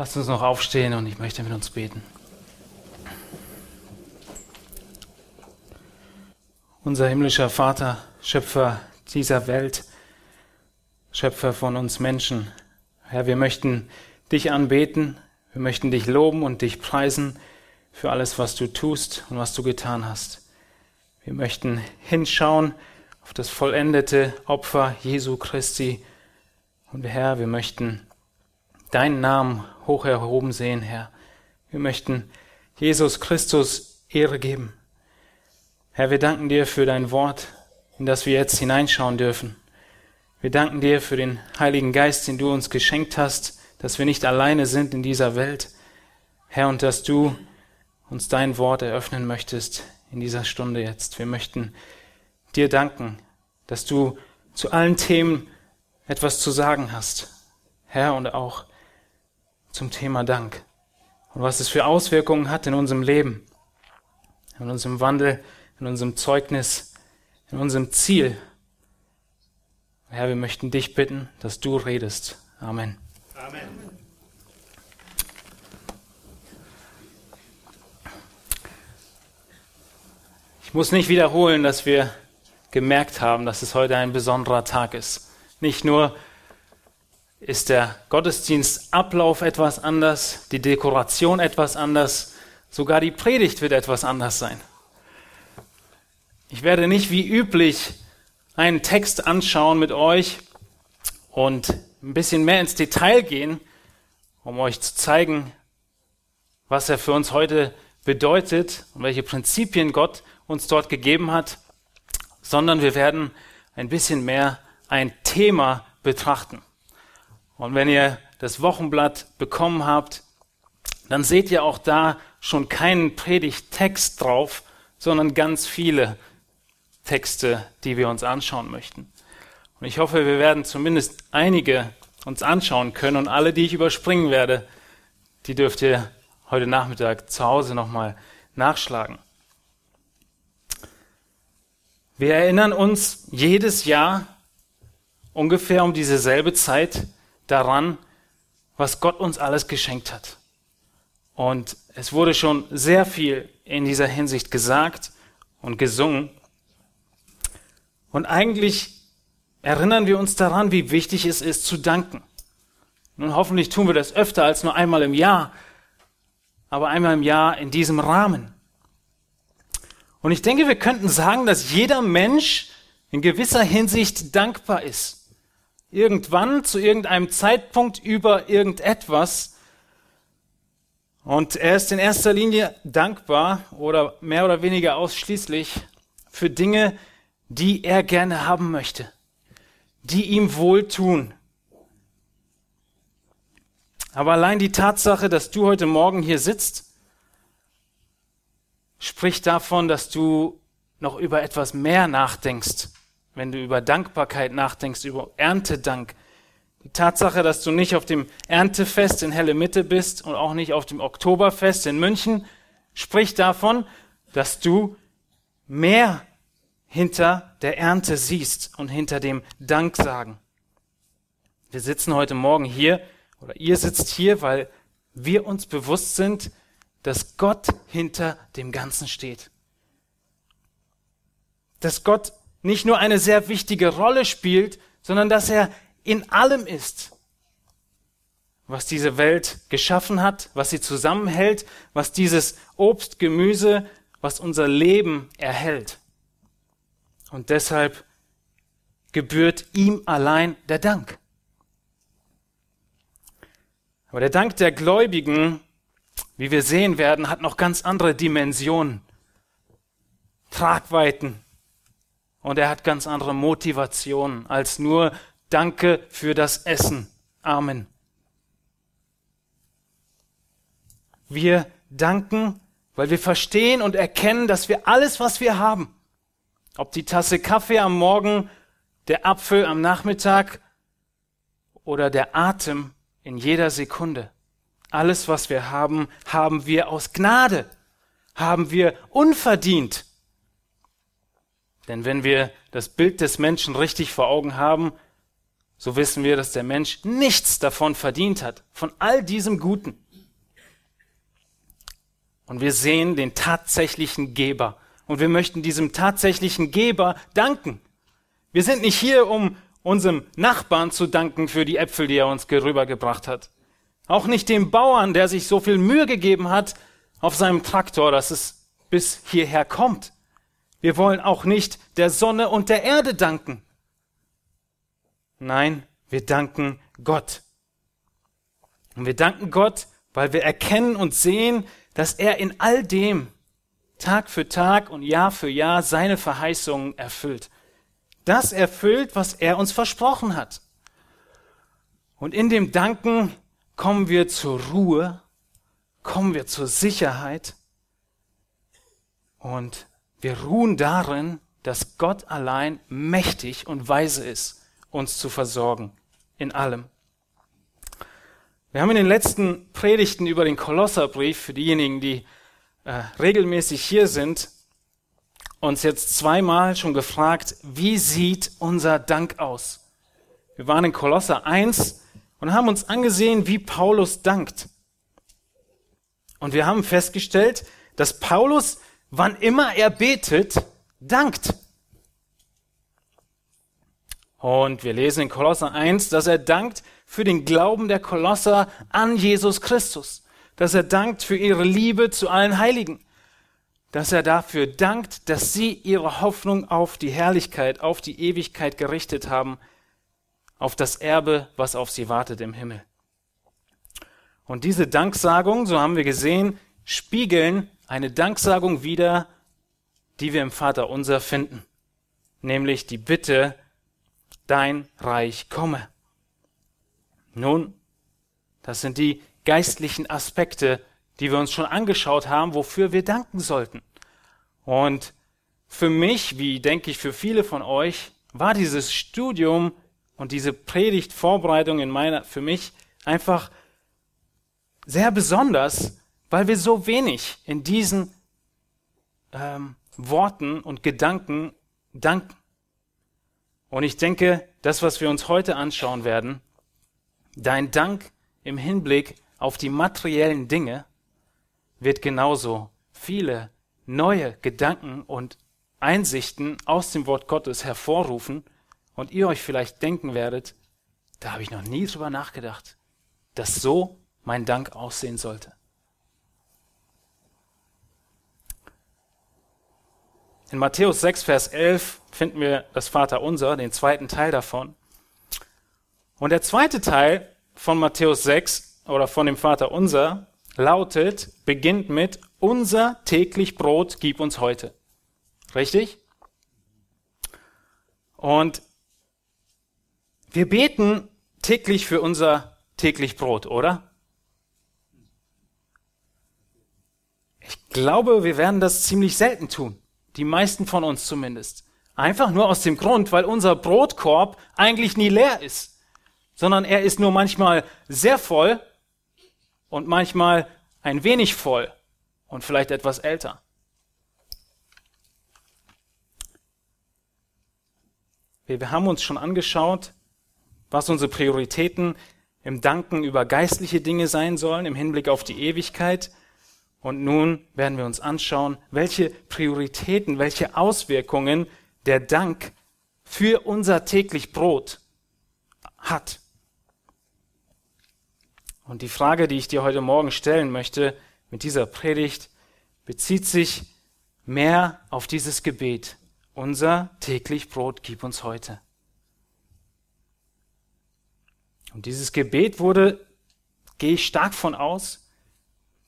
Lasst uns noch aufstehen und ich möchte mit uns beten. Unser himmlischer Vater, Schöpfer dieser Welt, Schöpfer von uns Menschen, Herr, wir möchten dich anbeten, wir möchten dich loben und dich preisen für alles, was du tust und was du getan hast. Wir möchten hinschauen auf das vollendete Opfer Jesu Christi. Und Herr, wir möchten deinen Namen hoch erhoben sehen, Herr. Wir möchten Jesus Christus Ehre geben. Herr, wir danken dir für dein Wort, in das wir jetzt hineinschauen dürfen. Wir danken dir für den Heiligen Geist, den du uns geschenkt hast, dass wir nicht alleine sind in dieser Welt. Herr, und dass du uns dein Wort eröffnen möchtest in dieser Stunde jetzt. Wir möchten dir danken, dass du zu allen Themen etwas zu sagen hast. Herr, und auch zum Thema Dank und was es für Auswirkungen hat in unserem Leben, in unserem Wandel, in unserem Zeugnis, in unserem Ziel. Herr, wir möchten dich bitten, dass du redest. Amen. Amen. Ich muss nicht wiederholen, dass wir gemerkt haben, dass es heute ein besonderer Tag ist. Nicht nur ist der Gottesdienstablauf etwas anders, die Dekoration etwas anders, sogar die Predigt wird etwas anders sein. Ich werde nicht wie üblich einen Text anschauen mit euch und ein bisschen mehr ins Detail gehen, um euch zu zeigen, was er für uns heute bedeutet und welche Prinzipien Gott uns dort gegeben hat, sondern wir werden ein bisschen mehr ein Thema betrachten. Und wenn ihr das Wochenblatt bekommen habt, dann seht ihr auch da schon keinen Predigttext drauf, sondern ganz viele Texte, die wir uns anschauen möchten. Und ich hoffe, wir werden zumindest einige uns anschauen können und alle, die ich überspringen werde, die dürft ihr heute Nachmittag zu Hause nochmal nachschlagen. Wir erinnern uns jedes Jahr ungefähr um dieselbe Zeit daran, was Gott uns alles geschenkt hat. Und es wurde schon sehr viel in dieser Hinsicht gesagt und gesungen. Und eigentlich erinnern wir uns daran, wie wichtig es ist zu danken. Nun hoffentlich tun wir das öfter als nur einmal im Jahr, aber einmal im Jahr in diesem Rahmen. Und ich denke, wir könnten sagen, dass jeder Mensch in gewisser Hinsicht dankbar ist irgendwann zu irgendeinem Zeitpunkt über irgendetwas. Und er ist in erster Linie dankbar oder mehr oder weniger ausschließlich für Dinge, die er gerne haben möchte, die ihm wohltun. Aber allein die Tatsache, dass du heute Morgen hier sitzt, spricht davon, dass du noch über etwas mehr nachdenkst wenn du über Dankbarkeit nachdenkst, über Erntedank. Die Tatsache, dass du nicht auf dem Erntefest in Helle Mitte bist und auch nicht auf dem Oktoberfest in München, spricht davon, dass du mehr hinter der Ernte siehst und hinter dem Danksagen. Wir sitzen heute Morgen hier oder ihr sitzt hier, weil wir uns bewusst sind, dass Gott hinter dem Ganzen steht. Dass Gott nicht nur eine sehr wichtige Rolle spielt, sondern dass er in allem ist, was diese Welt geschaffen hat, was sie zusammenhält, was dieses Obst, Gemüse, was unser Leben erhält. Und deshalb gebührt ihm allein der Dank. Aber der Dank der Gläubigen, wie wir sehen werden, hat noch ganz andere Dimensionen, Tragweiten, und er hat ganz andere Motivationen als nur Danke für das Essen. Amen. Wir danken, weil wir verstehen und erkennen, dass wir alles, was wir haben, ob die Tasse Kaffee am Morgen, der Apfel am Nachmittag oder der Atem in jeder Sekunde, alles, was wir haben, haben wir aus Gnade, haben wir unverdient denn wenn wir das Bild des Menschen richtig vor Augen haben, so wissen wir, dass der Mensch nichts davon verdient hat, von all diesem Guten. Und wir sehen den tatsächlichen Geber. Und wir möchten diesem tatsächlichen Geber danken. Wir sind nicht hier, um unserem Nachbarn zu danken für die Äpfel, die er uns rübergebracht hat. Auch nicht dem Bauern, der sich so viel Mühe gegeben hat auf seinem Traktor, dass es bis hierher kommt. Wir wollen auch nicht der Sonne und der Erde danken. Nein, wir danken Gott. Und wir danken Gott, weil wir erkennen und sehen, dass er in all dem Tag für Tag und Jahr für Jahr seine Verheißungen erfüllt. Das erfüllt, was er uns versprochen hat. Und in dem Danken kommen wir zur Ruhe, kommen wir zur Sicherheit und wir ruhen darin, dass Gott allein mächtig und weise ist, uns zu versorgen in allem. Wir haben in den letzten Predigten über den Kolosserbrief, für diejenigen, die äh, regelmäßig hier sind, uns jetzt zweimal schon gefragt, wie sieht unser Dank aus? Wir waren in Kolosser 1 und haben uns angesehen, wie Paulus dankt. Und wir haben festgestellt, dass Paulus, wann immer er betet, dankt. Und wir lesen in Kolosser 1, dass er dankt für den Glauben der Kolosser an Jesus Christus, dass er dankt für ihre Liebe zu allen Heiligen, dass er dafür dankt, dass sie ihre Hoffnung auf die Herrlichkeit, auf die Ewigkeit gerichtet haben, auf das Erbe, was auf sie wartet im Himmel. Und diese Danksagung, so haben wir gesehen, spiegeln eine Danksagung wider, die wir im Vater unser finden, nämlich die Bitte dein Reich komme. Nun, das sind die geistlichen Aspekte, die wir uns schon angeschaut haben, wofür wir danken sollten. Und für mich, wie denke ich für viele von euch, war dieses Studium und diese Predigtvorbereitung in meiner, für mich einfach sehr besonders, weil wir so wenig in diesen ähm, Worten und Gedanken danken. Und ich denke, das, was wir uns heute anschauen werden, dein Dank im Hinblick auf die materiellen Dinge, wird genauso viele neue Gedanken und Einsichten aus dem Wort Gottes hervorrufen und ihr euch vielleicht denken werdet, da habe ich noch nie drüber nachgedacht, dass so mein Dank aussehen sollte. In Matthäus 6, Vers 11 finden wir das Vaterunser, den zweiten Teil davon. Und der zweite Teil von Matthäus 6 oder von dem Vaterunser lautet, beginnt mit, unser täglich Brot gib uns heute. Richtig? Und wir beten täglich für unser täglich Brot, oder? Ich glaube, wir werden das ziemlich selten tun. Die meisten von uns zumindest. Einfach nur aus dem Grund, weil unser Brotkorb eigentlich nie leer ist, sondern er ist nur manchmal sehr voll und manchmal ein wenig voll und vielleicht etwas älter. Wir haben uns schon angeschaut, was unsere Prioritäten im Danken über geistliche Dinge sein sollen, im Hinblick auf die Ewigkeit. Und nun werden wir uns anschauen, welche Prioritäten, welche Auswirkungen der Dank für unser täglich Brot hat. Und die Frage, die ich dir heute Morgen stellen möchte mit dieser Predigt, bezieht sich mehr auf dieses Gebet. Unser täglich Brot gib uns heute. Und dieses Gebet wurde, gehe ich stark von aus,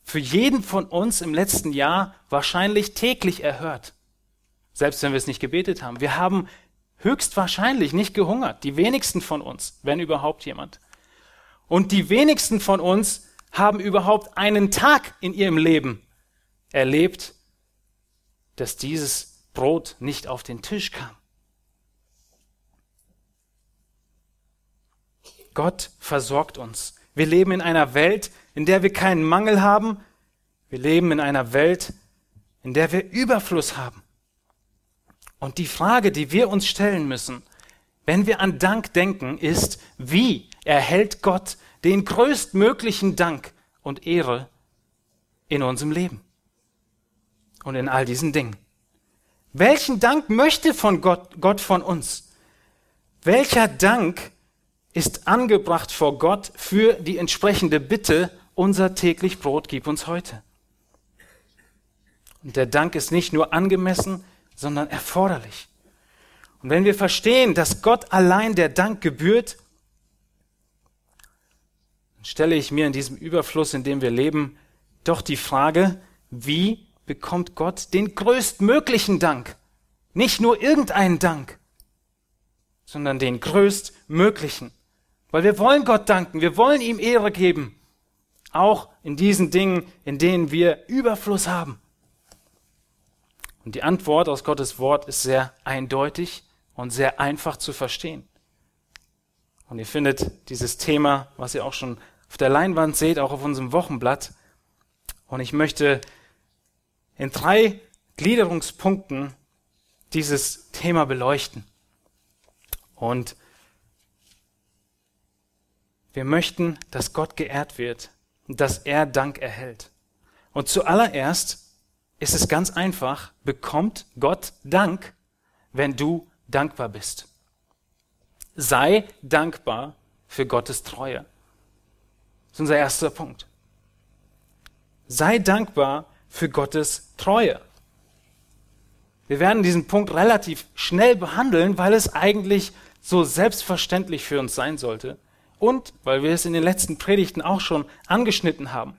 für jeden von uns im letzten Jahr wahrscheinlich täglich erhört. Selbst wenn wir es nicht gebetet haben. Wir haben höchstwahrscheinlich nicht gehungert. Die wenigsten von uns, wenn überhaupt jemand. Und die wenigsten von uns haben überhaupt einen Tag in ihrem Leben erlebt, dass dieses Brot nicht auf den Tisch kam. Gott versorgt uns. Wir leben in einer Welt, in der wir keinen Mangel haben. Wir leben in einer Welt, in der wir Überfluss haben. Und die Frage, die wir uns stellen müssen, wenn wir an Dank denken, ist, wie erhält Gott den größtmöglichen Dank und Ehre in unserem Leben und in all diesen Dingen. Welchen Dank möchte von Gott, Gott von uns? Welcher Dank ist angebracht vor Gott für die entsprechende Bitte, unser täglich Brot gib uns heute? Und der Dank ist nicht nur angemessen, sondern erforderlich. Und wenn wir verstehen, dass Gott allein der Dank gebührt, dann stelle ich mir in diesem Überfluss, in dem wir leben, doch die Frage, wie bekommt Gott den größtmöglichen Dank? Nicht nur irgendeinen Dank, sondern den größtmöglichen. Weil wir wollen Gott danken, wir wollen ihm Ehre geben, auch in diesen Dingen, in denen wir Überfluss haben. Und die Antwort aus Gottes Wort ist sehr eindeutig und sehr einfach zu verstehen. Und ihr findet dieses Thema, was ihr auch schon auf der Leinwand seht, auch auf unserem Wochenblatt. Und ich möchte in drei Gliederungspunkten dieses Thema beleuchten. Und wir möchten, dass Gott geehrt wird und dass er Dank erhält. Und zuallererst ist es ganz einfach, bekommt Gott Dank, wenn du dankbar bist. Sei dankbar für Gottes Treue. Das ist unser erster Punkt. Sei dankbar für Gottes Treue. Wir werden diesen Punkt relativ schnell behandeln, weil es eigentlich so selbstverständlich für uns sein sollte und weil wir es in den letzten Predigten auch schon angeschnitten haben.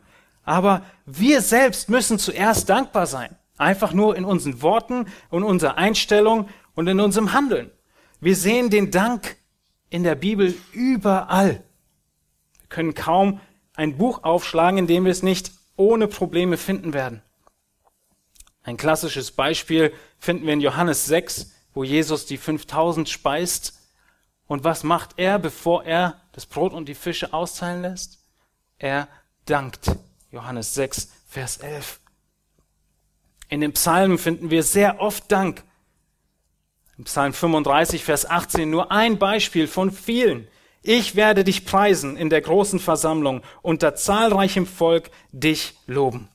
Aber wir selbst müssen zuerst dankbar sein. Einfach nur in unseren Worten und unserer Einstellung und in unserem Handeln. Wir sehen den Dank in der Bibel überall. Wir können kaum ein Buch aufschlagen, in dem wir es nicht ohne Probleme finden werden. Ein klassisches Beispiel finden wir in Johannes 6, wo Jesus die 5000 speist. Und was macht er, bevor er das Brot und die Fische austeilen lässt? Er dankt. Johannes 6, Vers 11. In den Psalmen finden wir sehr oft Dank. Im Psalm 35, Vers 18 nur ein Beispiel von vielen. Ich werde dich preisen in der großen Versammlung, unter zahlreichem Volk dich loben.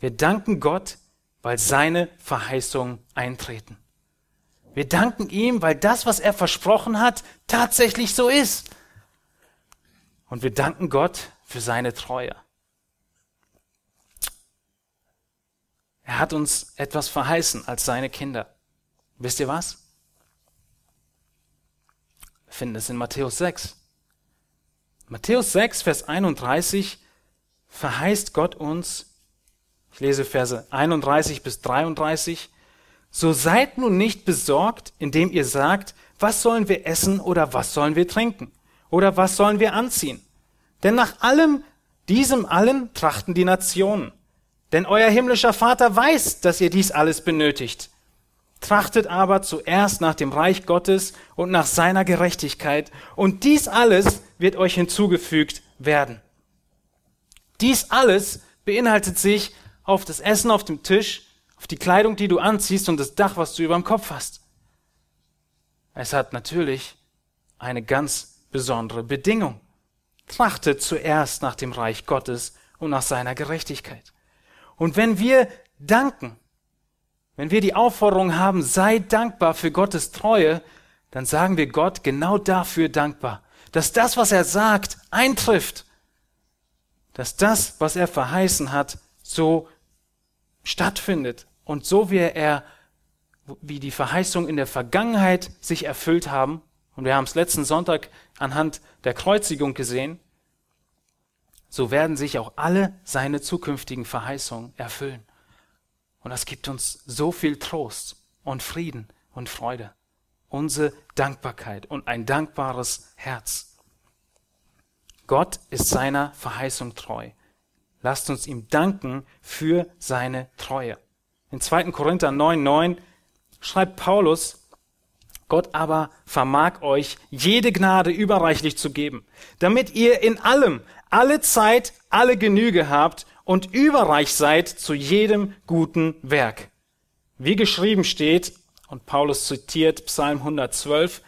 Wir danken Gott, weil seine Verheißungen eintreten. Wir danken ihm, weil das, was er versprochen hat, tatsächlich so ist. Und wir danken Gott für seine Treue. Er hat uns etwas verheißen als seine Kinder. Wisst ihr was? Wir finden es in Matthäus 6. Matthäus 6, Vers 31 verheißt Gott uns, ich lese Verse 31 bis 33, so seid nun nicht besorgt, indem ihr sagt, was sollen wir essen oder was sollen wir trinken oder was sollen wir anziehen? Denn nach allem, diesem allen trachten die Nationen. Denn euer himmlischer Vater weiß, dass ihr dies alles benötigt. Trachtet aber zuerst nach dem Reich Gottes und nach seiner Gerechtigkeit, und dies alles wird euch hinzugefügt werden. Dies alles beinhaltet sich auf das Essen auf dem Tisch, auf die Kleidung, die du anziehst und das Dach, was du über dem Kopf hast. Es hat natürlich eine ganz besondere Bedingung. Trachtet zuerst nach dem Reich Gottes und nach seiner Gerechtigkeit. Und wenn wir danken, wenn wir die Aufforderung haben, sei dankbar für Gottes Treue, dann sagen wir Gott genau dafür dankbar, dass das, was er sagt, eintrifft, dass das, was er verheißen hat, so stattfindet und so wie er, wie die Verheißungen in der Vergangenheit sich erfüllt haben, und wir haben es letzten Sonntag anhand der Kreuzigung gesehen, so werden sich auch alle seine zukünftigen Verheißungen erfüllen. Und das gibt uns so viel Trost und Frieden und Freude. Unsere Dankbarkeit und ein dankbares Herz. Gott ist seiner Verheißung treu. Lasst uns ihm danken für seine Treue. In 2. Korinther 9, 9 schreibt Paulus, Gott aber vermag euch jede Gnade überreichlich zu geben, damit ihr in allem, alle Zeit, alle Genüge habt und überreich seid zu jedem guten Werk. Wie geschrieben steht, Und Paulus zitiert Psalm 112.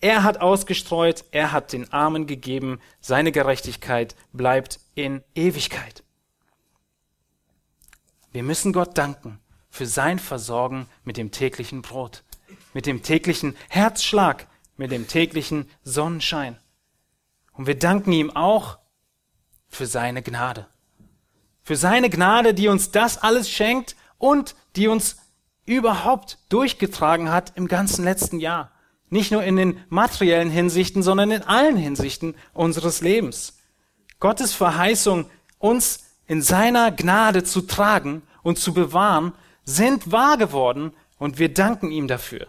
Er hat ausgestreut, er hat den Armen gegeben, seine Gerechtigkeit bleibt in Ewigkeit. Wir müssen Gott danken für sein Versorgen mit dem täglichen Brot, mit dem täglichen Herzschlag, mit dem täglichen Sonnenschein. Und wir danken ihm auch für seine Gnade. Für seine Gnade, die uns das alles schenkt und die uns überhaupt durchgetragen hat im ganzen letzten Jahr. Nicht nur in den materiellen Hinsichten, sondern in allen Hinsichten unseres Lebens. Gottes Verheißung, uns in seiner Gnade zu tragen und zu bewahren, sind wahr geworden und wir danken ihm dafür.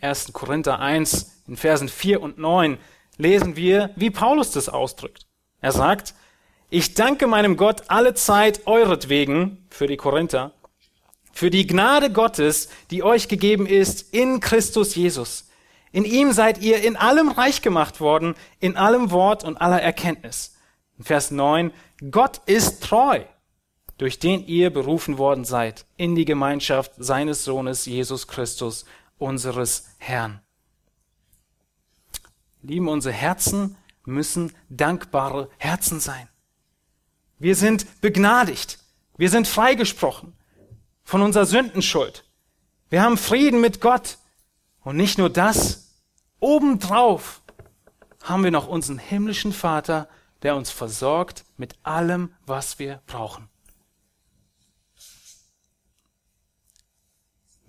1. Korinther 1 in Versen 4 und 9 lesen wir, wie Paulus das ausdrückt. Er sagt, ich danke meinem Gott alle Zeit euretwegen, für die Korinther, für die Gnade Gottes, die euch gegeben ist in Christus Jesus. In ihm seid ihr in allem reich gemacht worden, in allem Wort und aller Erkenntnis. In Vers 9, Gott ist treu, durch den ihr berufen worden seid, in die Gemeinschaft seines Sohnes Jesus Christus, unseres Herrn. Lieben, unsere Herzen müssen dankbare Herzen sein. Wir sind begnadigt. Wir sind freigesprochen von unserer Sündenschuld. Wir haben Frieden mit Gott. Und nicht nur das, obendrauf haben wir noch unseren himmlischen Vater, der uns versorgt mit allem, was wir brauchen.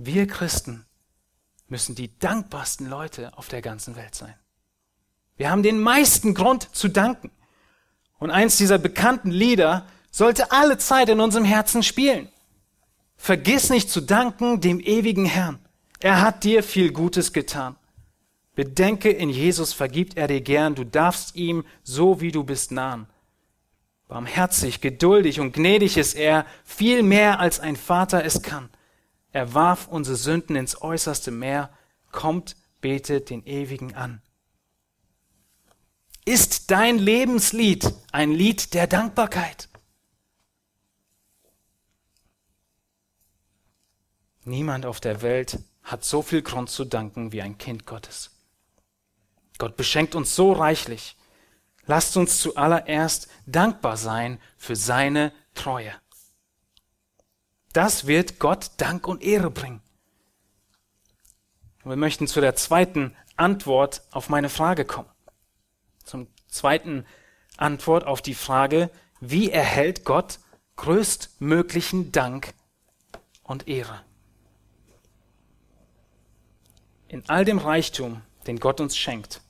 Wir Christen müssen die dankbarsten Leute auf der ganzen Welt sein. Wir haben den meisten Grund zu danken. Und eins dieser bekannten Lieder sollte alle Zeit in unserem Herzen spielen. Vergiss nicht zu danken dem ewigen Herrn. Er hat dir viel Gutes getan. Bedenke, in Jesus vergibt er dir gern, du darfst ihm, so wie du bist, nahen. Barmherzig, geduldig und gnädig ist er, viel mehr als ein Vater es kann. Er warf unsere Sünden ins äußerste Meer, kommt, betet den Ewigen an. Ist dein Lebenslied ein Lied der Dankbarkeit? Niemand auf der Welt hat so viel Grund zu danken wie ein Kind Gottes. Gott beschenkt uns so reichlich. Lasst uns zuallererst dankbar sein für seine Treue. Das wird Gott Dank und Ehre bringen. Und wir möchten zu der zweiten Antwort auf meine Frage kommen zum zweiten Antwort auf die Frage, wie erhält Gott größtmöglichen Dank und Ehre? In all dem Reichtum, den Gott uns schenkt,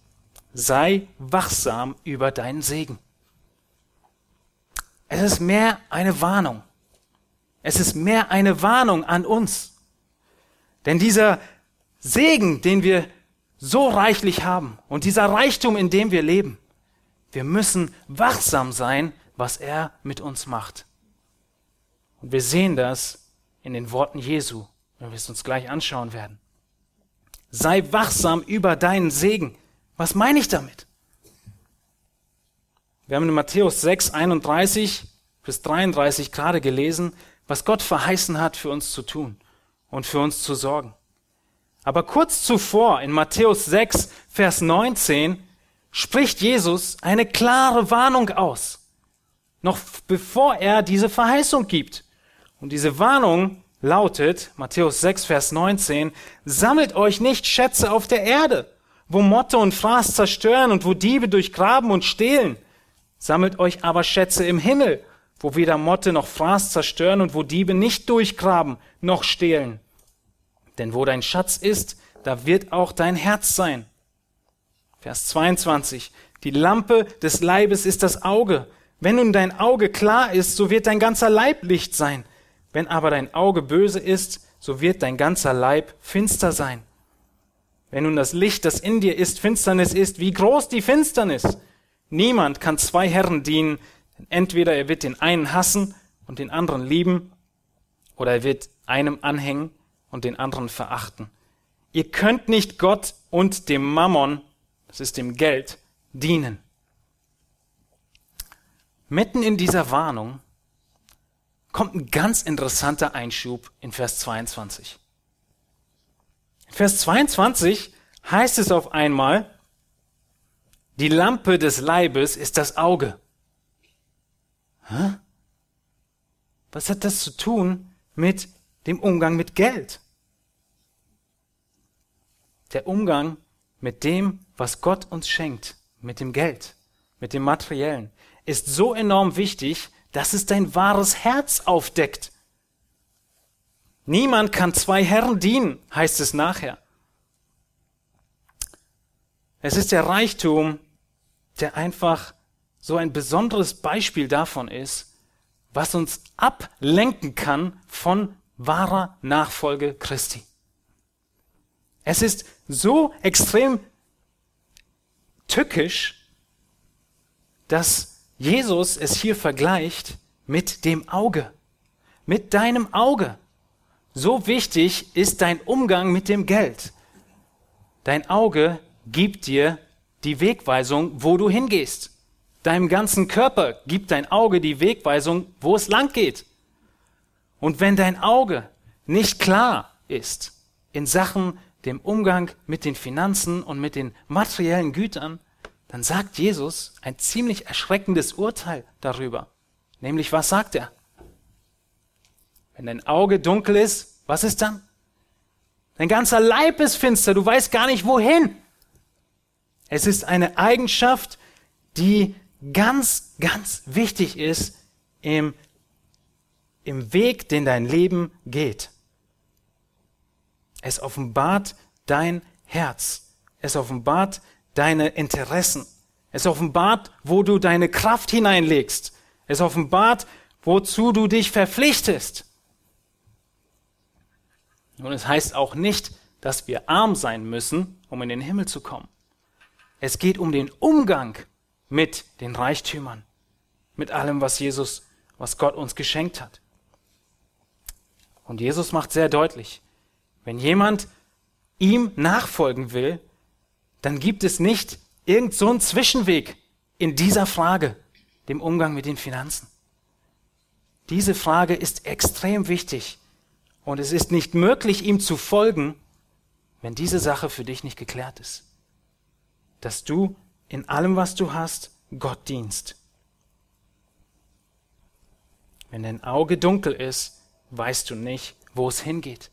sei wachsam über deinen Segen. Es ist mehr eine Warnung. Es ist mehr eine Warnung an uns. Denn dieser Segen, den wir so reichlich haben und dieser Reichtum, in dem wir leben. Wir müssen wachsam sein, was er mit uns macht. Und wir sehen das in den Worten Jesu, wenn wir es uns gleich anschauen werden. Sei wachsam über deinen Segen. Was meine ich damit? Wir haben in Matthäus 6, 31 bis 33 gerade gelesen, was Gott verheißen hat, für uns zu tun und für uns zu sorgen. Aber kurz zuvor, in Matthäus 6, Vers 19, spricht Jesus eine klare Warnung aus. Noch bevor er diese Verheißung gibt. Und diese Warnung lautet, Matthäus 6, Vers 19, sammelt euch nicht Schätze auf der Erde, wo Motte und Fraß zerstören und wo Diebe durchgraben und stehlen. Sammelt euch aber Schätze im Himmel, wo weder Motte noch Fraß zerstören und wo Diebe nicht durchgraben noch stehlen. Denn wo dein Schatz ist, da wird auch dein Herz sein. Vers 22. Die Lampe des Leibes ist das Auge. Wenn nun dein Auge klar ist, so wird dein ganzer Leib Licht sein. Wenn aber dein Auge böse ist, so wird dein ganzer Leib finster sein. Wenn nun das Licht, das in dir ist, Finsternis ist, wie groß die Finsternis. Niemand kann zwei Herren dienen, entweder er wird den einen hassen und den anderen lieben, oder er wird einem anhängen und den anderen verachten. Ihr könnt nicht Gott und dem Mammon, das ist dem Geld, dienen. Mitten in dieser Warnung kommt ein ganz interessanter Einschub in Vers 22. In Vers 22 heißt es auf einmal, die Lampe des Leibes ist das Auge. Hä? Was hat das zu tun mit dem Umgang mit Geld? Der Umgang mit dem, was Gott uns schenkt, mit dem Geld, mit dem Materiellen, ist so enorm wichtig, dass es dein wahres Herz aufdeckt. Niemand kann zwei Herren dienen, heißt es nachher. Es ist der Reichtum, der einfach so ein besonderes Beispiel davon ist, was uns ablenken kann von wahrer Nachfolge Christi. Es ist so extrem tückisch, dass Jesus es hier vergleicht mit dem Auge, mit deinem Auge. So wichtig ist dein Umgang mit dem Geld. Dein Auge gibt dir die Wegweisung, wo du hingehst. Deinem ganzen Körper gibt dein Auge die Wegweisung, wo es lang geht. Und wenn dein Auge nicht klar ist in Sachen dem Umgang mit den Finanzen und mit den materiellen Gütern, dann sagt Jesus ein ziemlich erschreckendes Urteil darüber. Nämlich, was sagt er? Wenn dein Auge dunkel ist, was ist dann? Dein ganzer Leib ist finster, du weißt gar nicht wohin. Es ist eine Eigenschaft, die ganz, ganz wichtig ist im, im Weg, den dein Leben geht. Es offenbart dein Herz. Es offenbart deine Interessen. Es offenbart, wo du deine Kraft hineinlegst. Es offenbart, wozu du dich verpflichtest. Und es heißt auch nicht, dass wir arm sein müssen, um in den Himmel zu kommen. Es geht um den Umgang mit den Reichtümern, mit allem, was Jesus, was Gott uns geschenkt hat. Und Jesus macht sehr deutlich, wenn jemand ihm nachfolgen will, dann gibt es nicht irgend so einen Zwischenweg in dieser Frage, dem Umgang mit den Finanzen. Diese Frage ist extrem wichtig und es ist nicht möglich, ihm zu folgen, wenn diese Sache für dich nicht geklärt ist dass du in allem, was du hast, Gott dienst. Wenn dein Auge dunkel ist, weißt du nicht, wo es hingeht.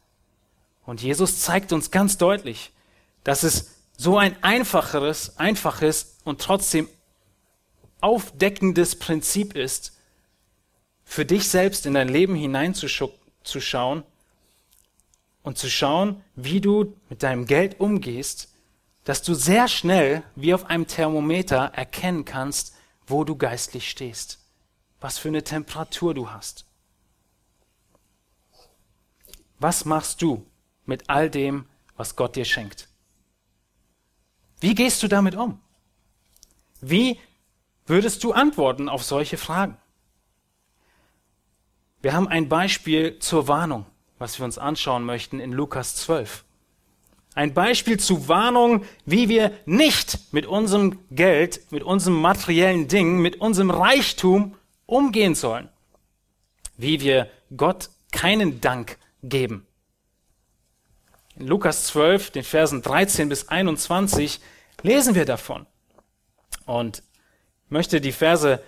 Und Jesus zeigt uns ganz deutlich, dass es so ein einfacheres, einfaches und trotzdem aufdeckendes Prinzip ist, für dich selbst in dein Leben hineinzuschauen und zu schauen, wie du mit deinem Geld umgehst dass du sehr schnell, wie auf einem Thermometer, erkennen kannst, wo du geistlich stehst, was für eine Temperatur du hast. Was machst du mit all dem, was Gott dir schenkt? Wie gehst du damit um? Wie würdest du antworten auf solche Fragen? Wir haben ein Beispiel zur Warnung, was wir uns anschauen möchten in Lukas 12. Ein Beispiel zu Warnung, wie wir nicht mit unserem Geld, mit unserem materiellen Ding, mit unserem Reichtum umgehen sollen. Wie wir Gott keinen Dank geben. In Lukas 12, den Versen 13 bis 21, lesen wir davon. Und möchte die Verse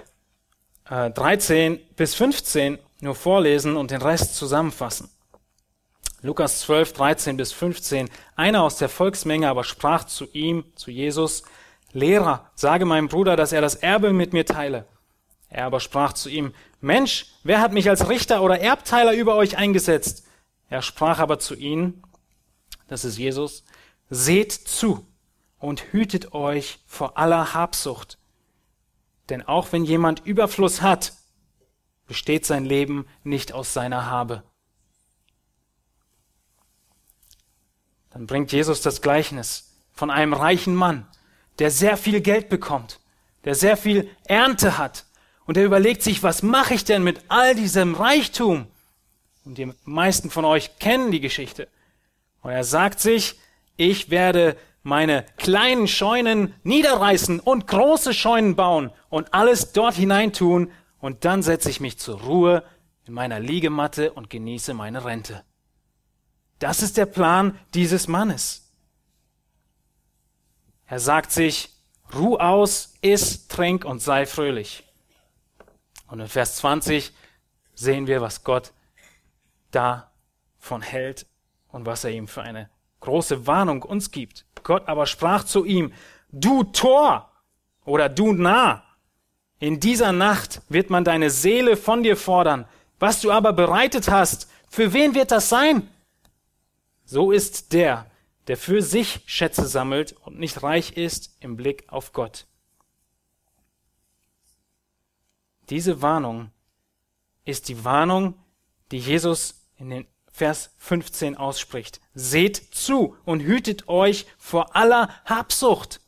äh, 13 bis 15 nur vorlesen und den Rest zusammenfassen. Lukas 12, 13 bis 15. Einer aus der Volksmenge aber sprach zu ihm, zu Jesus, Lehrer, sage meinem Bruder, dass er das Erbe mit mir teile. Er aber sprach zu ihm, Mensch, wer hat mich als Richter oder Erbteiler über euch eingesetzt? Er sprach aber zu ihnen, das ist Jesus, seht zu und hütet euch vor aller Habsucht. Denn auch wenn jemand Überfluss hat, besteht sein Leben nicht aus seiner Habe. Dann bringt Jesus das Gleichnis von einem reichen Mann, der sehr viel Geld bekommt, der sehr viel Ernte hat und der überlegt sich, was mache ich denn mit all diesem Reichtum? Und die meisten von euch kennen die Geschichte. Und er sagt sich, ich werde meine kleinen Scheunen niederreißen und große Scheunen bauen und alles dort hineintun und dann setze ich mich zur Ruhe in meiner Liegematte und genieße meine Rente. Das ist der Plan dieses Mannes. Er sagt sich, ruh aus, iss, trink und sei fröhlich. Und in Vers 20 sehen wir, was Gott davon hält und was er ihm für eine große Warnung uns gibt. Gott aber sprach zu ihm, du Tor oder du Nah, in dieser Nacht wird man deine Seele von dir fordern. Was du aber bereitet hast, für wen wird das sein? So ist der, der für sich Schätze sammelt und nicht reich ist im Blick auf Gott. Diese Warnung ist die Warnung, die Jesus in den Vers 15 ausspricht. Seht zu und hütet euch vor aller Habsucht.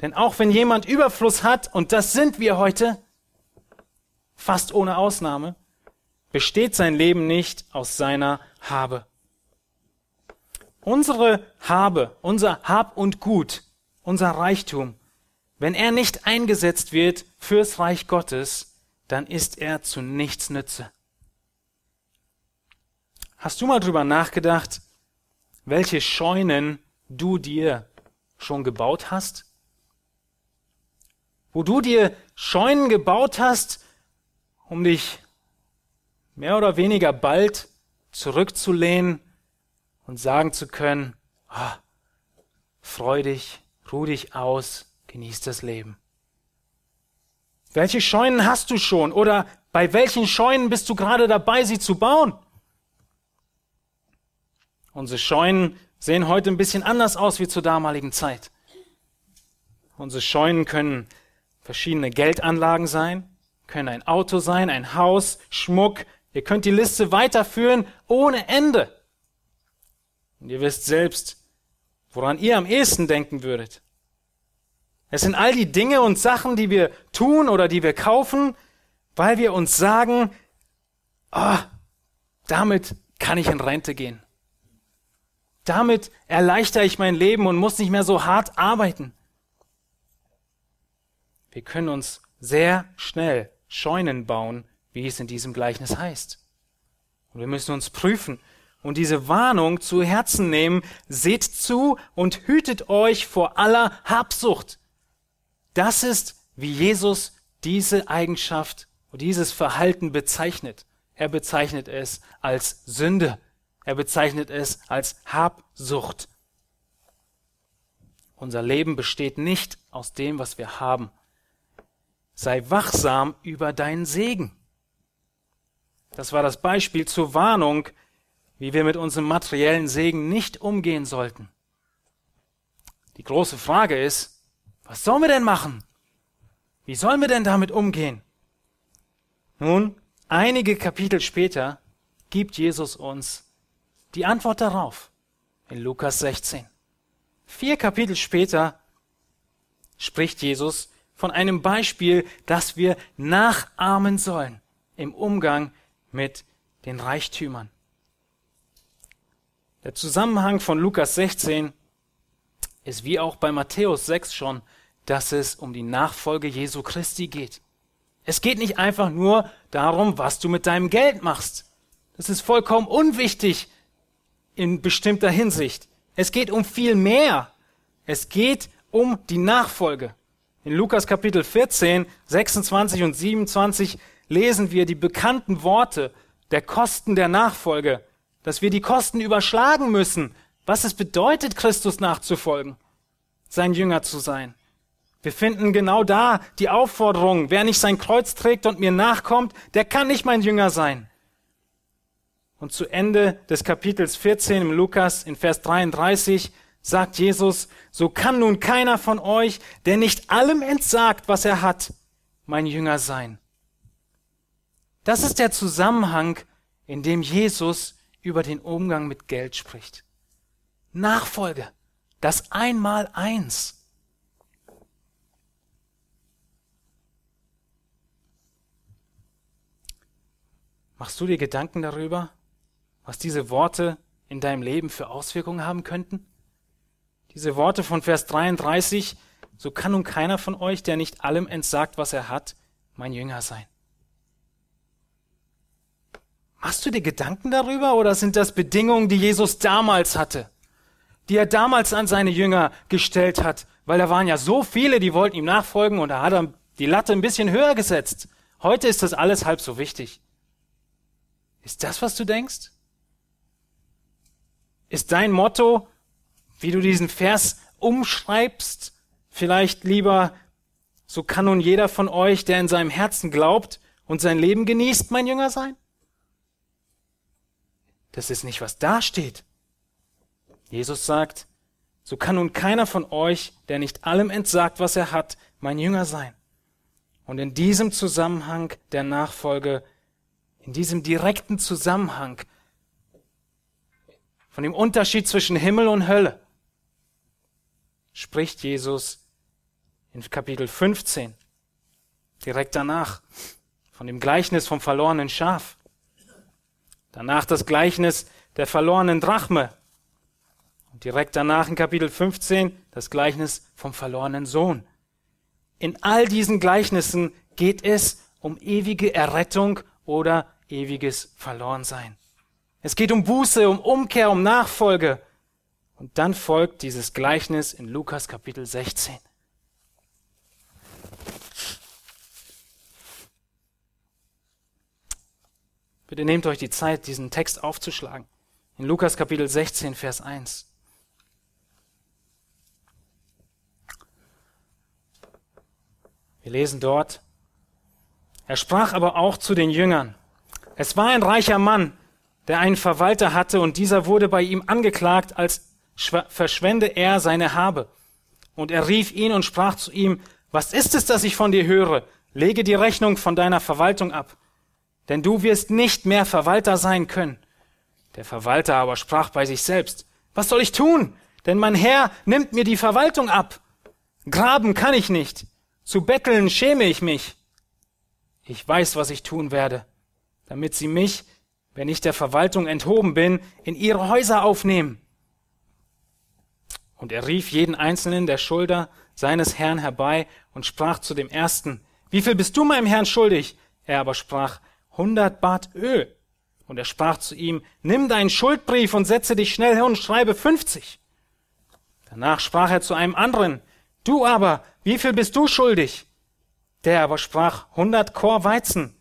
Denn auch wenn jemand Überfluss hat, und das sind wir heute, fast ohne Ausnahme, besteht sein Leben nicht aus seiner Habe. Unsere Habe, unser Hab und Gut, unser Reichtum, wenn er nicht eingesetzt wird fürs Reich Gottes, dann ist er zu nichts Nütze. Hast du mal drüber nachgedacht, welche Scheunen du dir schon gebaut hast? Wo du dir Scheunen gebaut hast, um dich mehr oder weniger bald zurückzulehnen und sagen zu können, ah, freu dich, ruh dich aus, genieß das Leben. Welche Scheunen hast du schon oder bei welchen Scheunen bist du gerade dabei, sie zu bauen? Unsere Scheunen sehen heute ein bisschen anders aus wie zur damaligen Zeit. Unsere Scheunen können verschiedene Geldanlagen sein, können ein Auto sein, ein Haus, Schmuck. Ihr könnt die Liste weiterführen ohne Ende. Und ihr wisst selbst, woran ihr am ehesten denken würdet. Es sind all die Dinge und Sachen, die wir tun oder die wir kaufen, weil wir uns sagen, ah, damit kann ich in Rente gehen. Damit erleichtere ich mein Leben und muss nicht mehr so hart arbeiten. Wir können uns sehr schnell Scheunen bauen, wie es in diesem Gleichnis heißt. Und wir müssen uns prüfen, und diese Warnung zu Herzen nehmen, seht zu und hütet euch vor aller Habsucht. Das ist, wie Jesus diese Eigenschaft und dieses Verhalten bezeichnet. Er bezeichnet es als Sünde. Er bezeichnet es als Habsucht. Unser Leben besteht nicht aus dem, was wir haben. Sei wachsam über deinen Segen. Das war das Beispiel zur Warnung, wie wir mit unserem materiellen Segen nicht umgehen sollten. Die große Frage ist, was sollen wir denn machen? Wie sollen wir denn damit umgehen? Nun, einige Kapitel später gibt Jesus uns die Antwort darauf in Lukas 16. Vier Kapitel später spricht Jesus von einem Beispiel, das wir nachahmen sollen im Umgang mit den Reichtümern. Der Zusammenhang von Lukas 16 ist wie auch bei Matthäus 6 schon, dass es um die Nachfolge Jesu Christi geht. Es geht nicht einfach nur darum, was du mit deinem Geld machst. Das ist vollkommen unwichtig in bestimmter Hinsicht. Es geht um viel mehr. Es geht um die Nachfolge. In Lukas Kapitel 14, 26 und 27 lesen wir die bekannten Worte der Kosten der Nachfolge dass wir die Kosten überschlagen müssen, was es bedeutet, Christus nachzufolgen, sein Jünger zu sein. Wir finden genau da die Aufforderung, wer nicht sein Kreuz trägt und mir nachkommt, der kann nicht mein Jünger sein. Und zu Ende des Kapitels 14 im Lukas in Vers 33 sagt Jesus, so kann nun keiner von euch, der nicht allem entsagt, was er hat, mein Jünger sein. Das ist der Zusammenhang, in dem Jesus über den Umgang mit Geld spricht. Nachfolge, das Einmaleins. Machst du dir Gedanken darüber, was diese Worte in deinem Leben für Auswirkungen haben könnten? Diese Worte von Vers 33, so kann nun keiner von euch, der nicht allem entsagt, was er hat, mein Jünger sein. Machst du dir Gedanken darüber oder sind das Bedingungen, die Jesus damals hatte? Die er damals an seine Jünger gestellt hat? Weil da waren ja so viele, die wollten ihm nachfolgen und da hat er die Latte ein bisschen höher gesetzt. Heute ist das alles halb so wichtig. Ist das, was du denkst? Ist dein Motto, wie du diesen Vers umschreibst, vielleicht lieber, so kann nun jeder von euch, der in seinem Herzen glaubt und sein Leben genießt, mein Jünger sein? Das ist nicht, was da steht. Jesus sagt, so kann nun keiner von euch, der nicht allem entsagt, was er hat, mein Jünger sein. Und in diesem Zusammenhang der Nachfolge, in diesem direkten Zusammenhang von dem Unterschied zwischen Himmel und Hölle, spricht Jesus in Kapitel 15, direkt danach, von dem Gleichnis vom verlorenen Schaf. Danach das Gleichnis der verlorenen Drachme. Und direkt danach in Kapitel 15 das Gleichnis vom verlorenen Sohn. In all diesen Gleichnissen geht es um ewige Errettung oder ewiges Verlorensein. Es geht um Buße, um Umkehr, um Nachfolge. Und dann folgt dieses Gleichnis in Lukas Kapitel 16. Bitte nehmt euch die Zeit, diesen Text aufzuschlagen. In Lukas Kapitel 16, Vers 1. Wir lesen dort, er sprach aber auch zu den Jüngern. Es war ein reicher Mann, der einen Verwalter hatte, und dieser wurde bei ihm angeklagt, als verschwende er seine Habe. Und er rief ihn und sprach zu ihm, was ist es, das ich von dir höre? Lege die Rechnung von deiner Verwaltung ab denn du wirst nicht mehr Verwalter sein können. Der Verwalter aber sprach bei sich selbst, was soll ich tun? Denn mein Herr nimmt mir die Verwaltung ab. Graben kann ich nicht. Zu betteln schäme ich mich. Ich weiß, was ich tun werde, damit sie mich, wenn ich der Verwaltung enthoben bin, in ihre Häuser aufnehmen. Und er rief jeden einzelnen der Schulder seines Herrn herbei und sprach zu dem ersten, wie viel bist du meinem Herrn schuldig? Er aber sprach, hundert Bart Öl. Und er sprach zu ihm, nimm deinen Schuldbrief und setze dich schnell hin und schreibe fünfzig. Danach sprach er zu einem anderen, du aber, wie viel bist du schuldig? Der aber sprach, hundert Chor Weizen.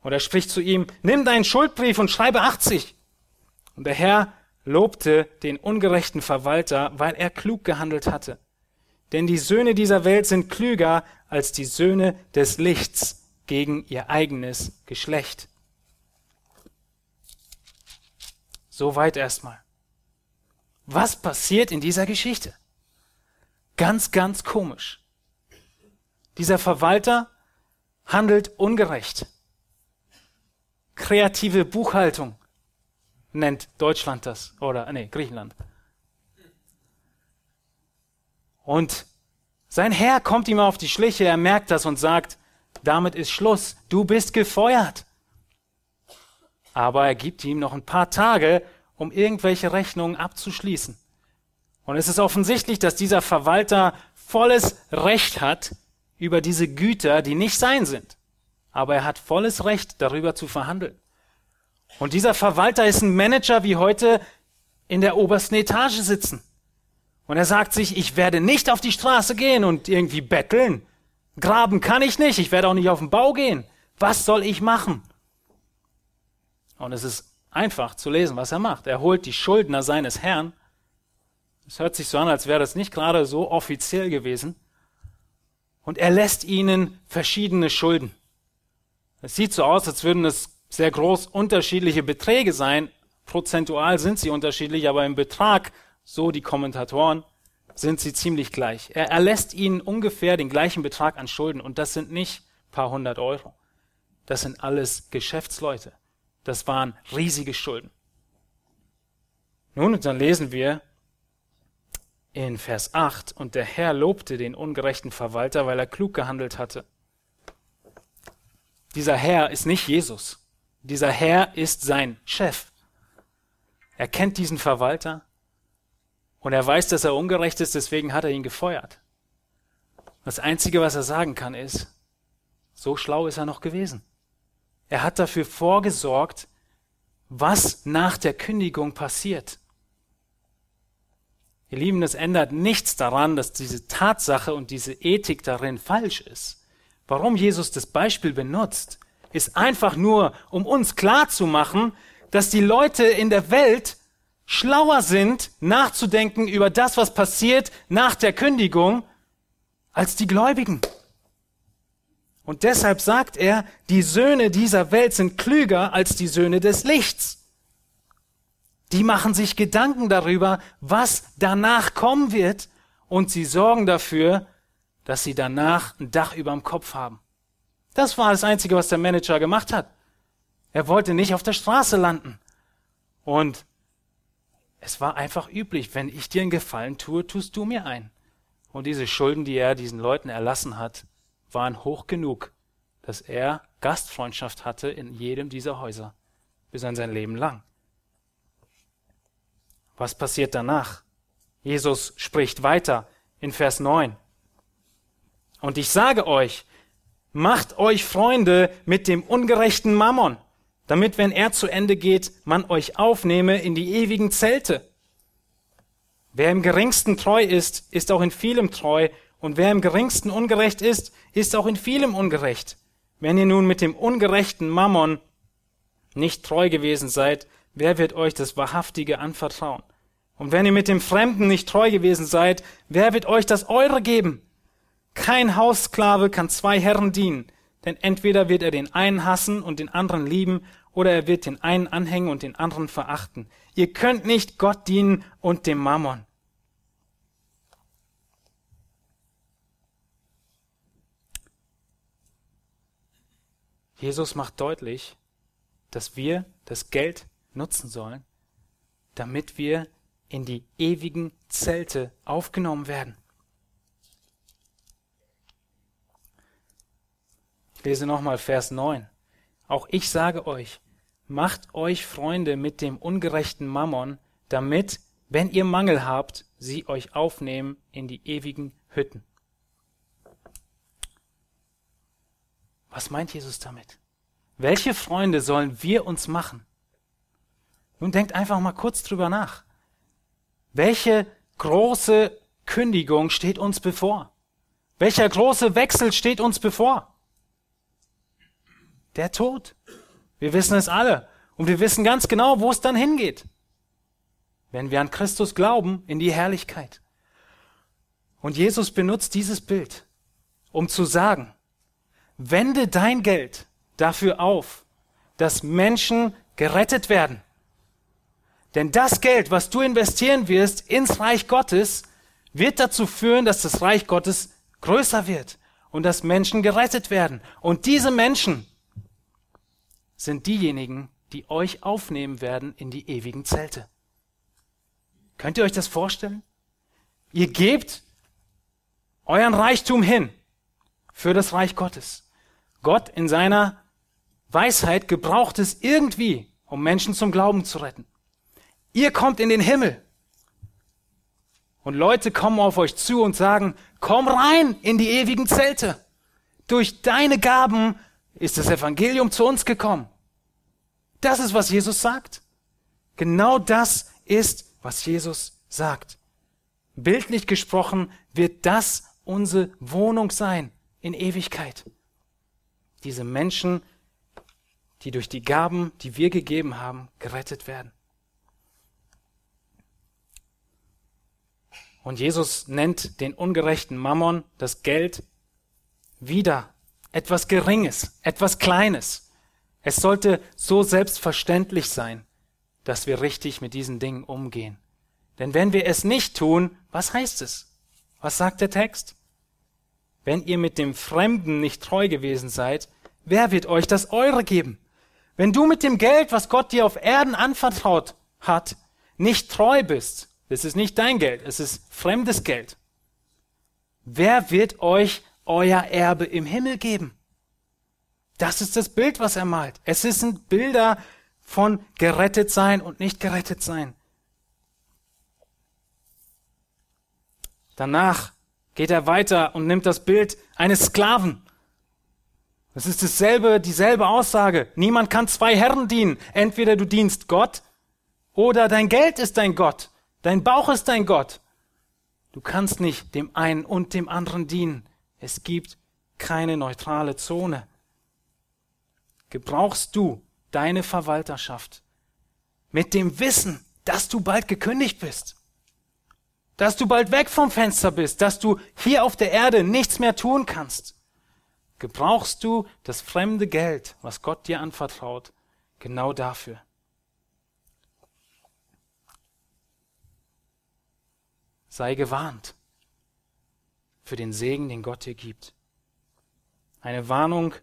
Und er spricht zu ihm, nimm deinen Schuldbrief und schreibe achtzig. Und der Herr lobte den ungerechten Verwalter, weil er klug gehandelt hatte. Denn die Söhne dieser Welt sind klüger als die Söhne des Lichts gegen ihr eigenes Geschlecht. Soweit erstmal. Was passiert in dieser Geschichte? Ganz, ganz komisch. Dieser Verwalter handelt ungerecht. Kreative Buchhaltung nennt Deutschland das oder nee, Griechenland. Und sein Herr kommt ihm auf die Schliche, er merkt das und sagt, damit ist Schluss. Du bist gefeuert. Aber er gibt ihm noch ein paar Tage, um irgendwelche Rechnungen abzuschließen. Und es ist offensichtlich, dass dieser Verwalter volles Recht hat über diese Güter, die nicht sein sind. Aber er hat volles Recht, darüber zu verhandeln. Und dieser Verwalter ist ein Manager wie heute in der obersten Etage sitzen. Und er sagt sich, ich werde nicht auf die Straße gehen und irgendwie betteln. Graben kann ich nicht, ich werde auch nicht auf den Bau gehen. Was soll ich machen? Und es ist einfach zu lesen, was er macht. Er holt die Schuldner seines Herrn. Es hört sich so an, als wäre das nicht gerade so offiziell gewesen. Und er lässt ihnen verschiedene Schulden. Es sieht so aus, als würden es sehr groß unterschiedliche Beträge sein. Prozentual sind sie unterschiedlich, aber im Betrag, so die Kommentatoren, sind sie ziemlich gleich. Er erlässt ihnen ungefähr den gleichen Betrag an Schulden und das sind nicht paar hundert Euro. Das sind alles Geschäftsleute. Das waren riesige Schulden. Nun, und dann lesen wir in Vers 8, und der Herr lobte den ungerechten Verwalter, weil er klug gehandelt hatte. Dieser Herr ist nicht Jesus. Dieser Herr ist sein Chef. Er kennt diesen Verwalter, und er weiß, dass er ungerecht ist, deswegen hat er ihn gefeuert. Das Einzige, was er sagen kann, ist, so schlau ist er noch gewesen. Er hat dafür vorgesorgt, was nach der Kündigung passiert. Ihr Lieben, es ändert nichts daran, dass diese Tatsache und diese Ethik darin falsch ist. Warum Jesus das Beispiel benutzt, ist einfach nur, um uns klarzumachen, dass die Leute in der Welt schlauer sind, nachzudenken über das, was passiert nach der Kündigung, als die Gläubigen. Und deshalb sagt er, die Söhne dieser Welt sind klüger als die Söhne des Lichts. Die machen sich Gedanken darüber, was danach kommen wird, und sie sorgen dafür, dass sie danach ein Dach über dem Kopf haben. Das war das Einzige, was der Manager gemacht hat. Er wollte nicht auf der Straße landen. Und es war einfach üblich, wenn ich dir einen Gefallen tue, tust du mir ein. Und diese Schulden, die er diesen Leuten erlassen hat, waren hoch genug, dass er Gastfreundschaft hatte in jedem dieser Häuser, bis an sein Leben lang. Was passiert danach? Jesus spricht weiter in Vers 9. Und ich sage euch, macht euch Freunde mit dem ungerechten Mammon, damit, wenn er zu Ende geht, man euch aufnehme in die ewigen Zelte. Wer im geringsten treu ist, ist auch in vielem treu, und wer im geringsten ungerecht ist, ist auch in vielem ungerecht. Wenn ihr nun mit dem ungerechten Mammon nicht treu gewesen seid, wer wird euch das Wahrhaftige anvertrauen? Und wenn ihr mit dem Fremden nicht treu gewesen seid, wer wird euch das Eure geben? Kein Haussklave kann zwei Herren dienen, denn entweder wird er den einen hassen und den anderen lieben, oder er wird den einen anhängen und den anderen verachten. Ihr könnt nicht Gott dienen und dem Mammon. Jesus macht deutlich, dass wir das Geld nutzen sollen, damit wir in die ewigen Zelte aufgenommen werden. Ich lese nochmal Vers 9. Auch ich sage euch, macht euch Freunde mit dem ungerechten Mammon, damit, wenn ihr Mangel habt, sie euch aufnehmen in die ewigen Hütten. Was meint Jesus damit? Welche Freunde sollen wir uns machen? Nun denkt einfach mal kurz drüber nach. Welche große Kündigung steht uns bevor? Welcher große Wechsel steht uns bevor? Der Tod. Wir wissen es alle. Und wir wissen ganz genau, wo es dann hingeht. Wenn wir an Christus glauben, in die Herrlichkeit. Und Jesus benutzt dieses Bild, um zu sagen, Wende dein Geld dafür auf, dass Menschen gerettet werden. Denn das Geld, was du investieren wirst ins Reich Gottes, wird dazu führen, dass das Reich Gottes größer wird und dass Menschen gerettet werden. Und diese Menschen sind diejenigen, die euch aufnehmen werden in die ewigen Zelte. Könnt ihr euch das vorstellen? Ihr gebt euren Reichtum hin für das Reich Gottes. Gott in seiner Weisheit gebraucht es irgendwie, um Menschen zum Glauben zu retten. Ihr kommt in den Himmel. Und Leute kommen auf euch zu und sagen, komm rein in die ewigen Zelte. Durch deine Gaben ist das Evangelium zu uns gekommen. Das ist, was Jesus sagt. Genau das ist, was Jesus sagt. Bildlich gesprochen wird das unsere Wohnung sein in Ewigkeit diese Menschen, die durch die Gaben, die wir gegeben haben, gerettet werden. Und Jesus nennt den ungerechten Mammon das Geld wieder etwas Geringes, etwas Kleines. Es sollte so selbstverständlich sein, dass wir richtig mit diesen Dingen umgehen. Denn wenn wir es nicht tun, was heißt es? Was sagt der Text? Wenn ihr mit dem Fremden nicht treu gewesen seid, wer wird euch das Eure geben? Wenn du mit dem Geld, was Gott dir auf Erden anvertraut hat, nicht treu bist, das ist nicht dein Geld, es ist fremdes Geld. Wer wird euch euer Erbe im Himmel geben? Das ist das Bild, was er malt. Es sind Bilder von gerettet sein und nicht gerettet sein. Danach geht er weiter und nimmt das Bild eines Sklaven. Das ist dasselbe, dieselbe Aussage. Niemand kann zwei Herren dienen. Entweder du dienst Gott oder dein Geld ist dein Gott. Dein Bauch ist dein Gott. Du kannst nicht dem einen und dem anderen dienen. Es gibt keine neutrale Zone. Gebrauchst du deine Verwalterschaft mit dem Wissen, dass du bald gekündigt bist, dass du bald weg vom Fenster bist, dass du hier auf der Erde nichts mehr tun kannst, gebrauchst du das fremde Geld, was Gott dir anvertraut, genau dafür. Sei gewarnt für den Segen, den Gott dir gibt. Eine Warnung,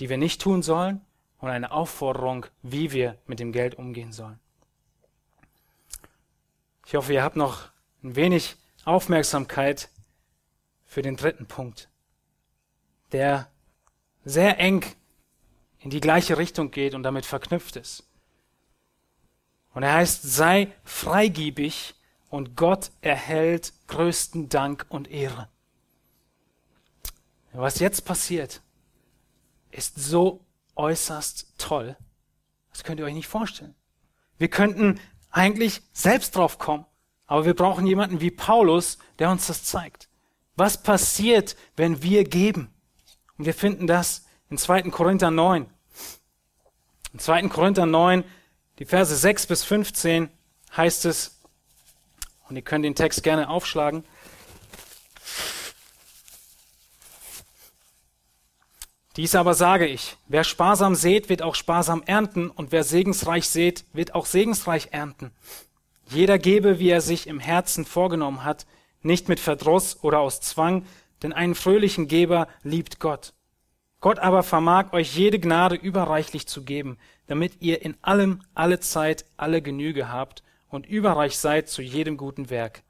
die wir nicht tun sollen und eine Aufforderung, wie wir mit dem Geld umgehen sollen. Ich hoffe, ihr habt noch ein wenig Aufmerksamkeit für den dritten Punkt, der sehr eng in die gleiche Richtung geht und damit verknüpft ist. Und er heißt, sei freigiebig und Gott erhält größten Dank und Ehre. Was jetzt passiert, ist so äußerst toll. Das könnt ihr euch nicht vorstellen. Wir könnten eigentlich selbst drauf kommen, aber wir brauchen jemanden wie Paulus, der uns das zeigt. Was passiert, wenn wir geben? Und wir finden das in 2. Korinther 9. In 2. Korinther 9, die Verse 6 bis 15 heißt es, und ihr könnt den Text gerne aufschlagen. Dies aber sage ich, wer sparsam sät, wird auch sparsam ernten, und wer segensreich sät, wird auch segensreich ernten. Jeder gebe, wie er sich im Herzen vorgenommen hat, nicht mit Verdruss oder aus Zwang, denn einen fröhlichen Geber liebt Gott. Gott aber vermag euch jede Gnade überreichlich zu geben, damit ihr in allem, alle Zeit, alle Genüge habt und überreich seid zu jedem guten Werk.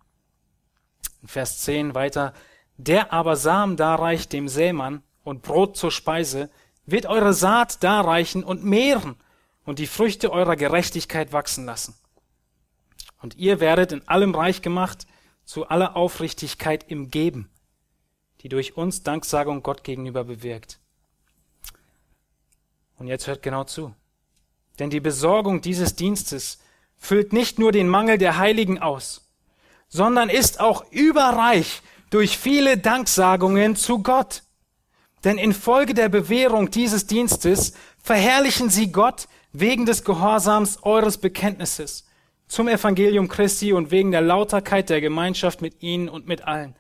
In Vers 10 weiter, der aber Samen darreicht dem Sämann und Brot zur Speise, wird eure Saat darreichen und mehren und die Früchte eurer Gerechtigkeit wachsen lassen. Und ihr werdet in allem reich gemacht zu aller Aufrichtigkeit im Geben, die durch uns Danksagung Gott gegenüber bewirkt. Und jetzt hört genau zu. Denn die Besorgung dieses Dienstes füllt nicht nur den Mangel der Heiligen aus, sondern ist auch überreich durch viele Danksagungen zu Gott. Denn infolge der Bewährung dieses Dienstes verherrlichen sie Gott wegen des Gehorsams eures Bekenntnisses zum Evangelium Christi und wegen der Lauterkeit der Gemeinschaft mit ihnen und mit allen.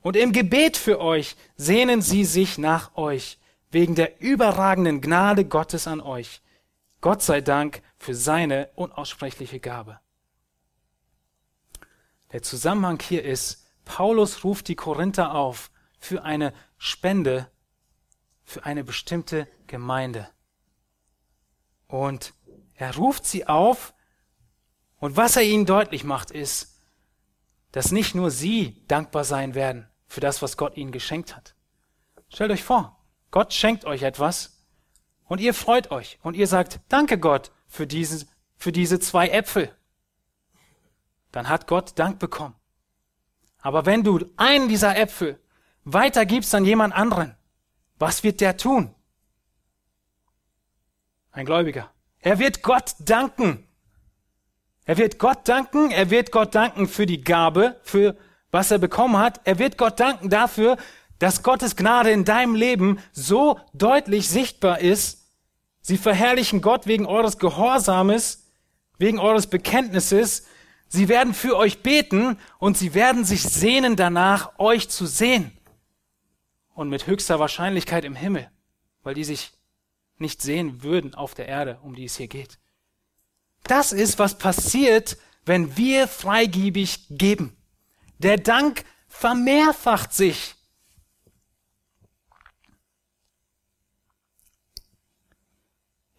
Und im Gebet für euch sehnen sie sich nach euch, wegen der überragenden Gnade Gottes an euch. Gott sei Dank für seine unaussprechliche Gabe. Der Zusammenhang hier ist, Paulus ruft die Korinther auf für eine Spende für eine bestimmte Gemeinde. Und er ruft sie auf und was er ihnen deutlich macht ist, dass nicht nur sie dankbar sein werden für das, was Gott ihnen geschenkt hat. Stellt euch vor, Gott schenkt euch etwas und ihr freut euch und ihr sagt, danke Gott für diese, für diese zwei Äpfel. Dann hat Gott Dank bekommen. Aber wenn du einen dieser Äpfel weitergibst an jemand anderen, was wird der tun? Ein Gläubiger. Er wird Gott danken. Er wird Gott danken, er wird Gott danken für die Gabe, für was er bekommen hat. Er wird Gott danken dafür, dass Gottes Gnade in deinem Leben so deutlich sichtbar ist, Sie verherrlichen Gott wegen eures Gehorsames, wegen eures Bekenntnisses. Sie werden für euch beten und sie werden sich sehnen danach, euch zu sehen. Und mit höchster Wahrscheinlichkeit im Himmel, weil die sich nicht sehen würden auf der Erde, um die es hier geht. Das ist, was passiert, wenn wir freigiebig geben. Der Dank vermehrfacht sich.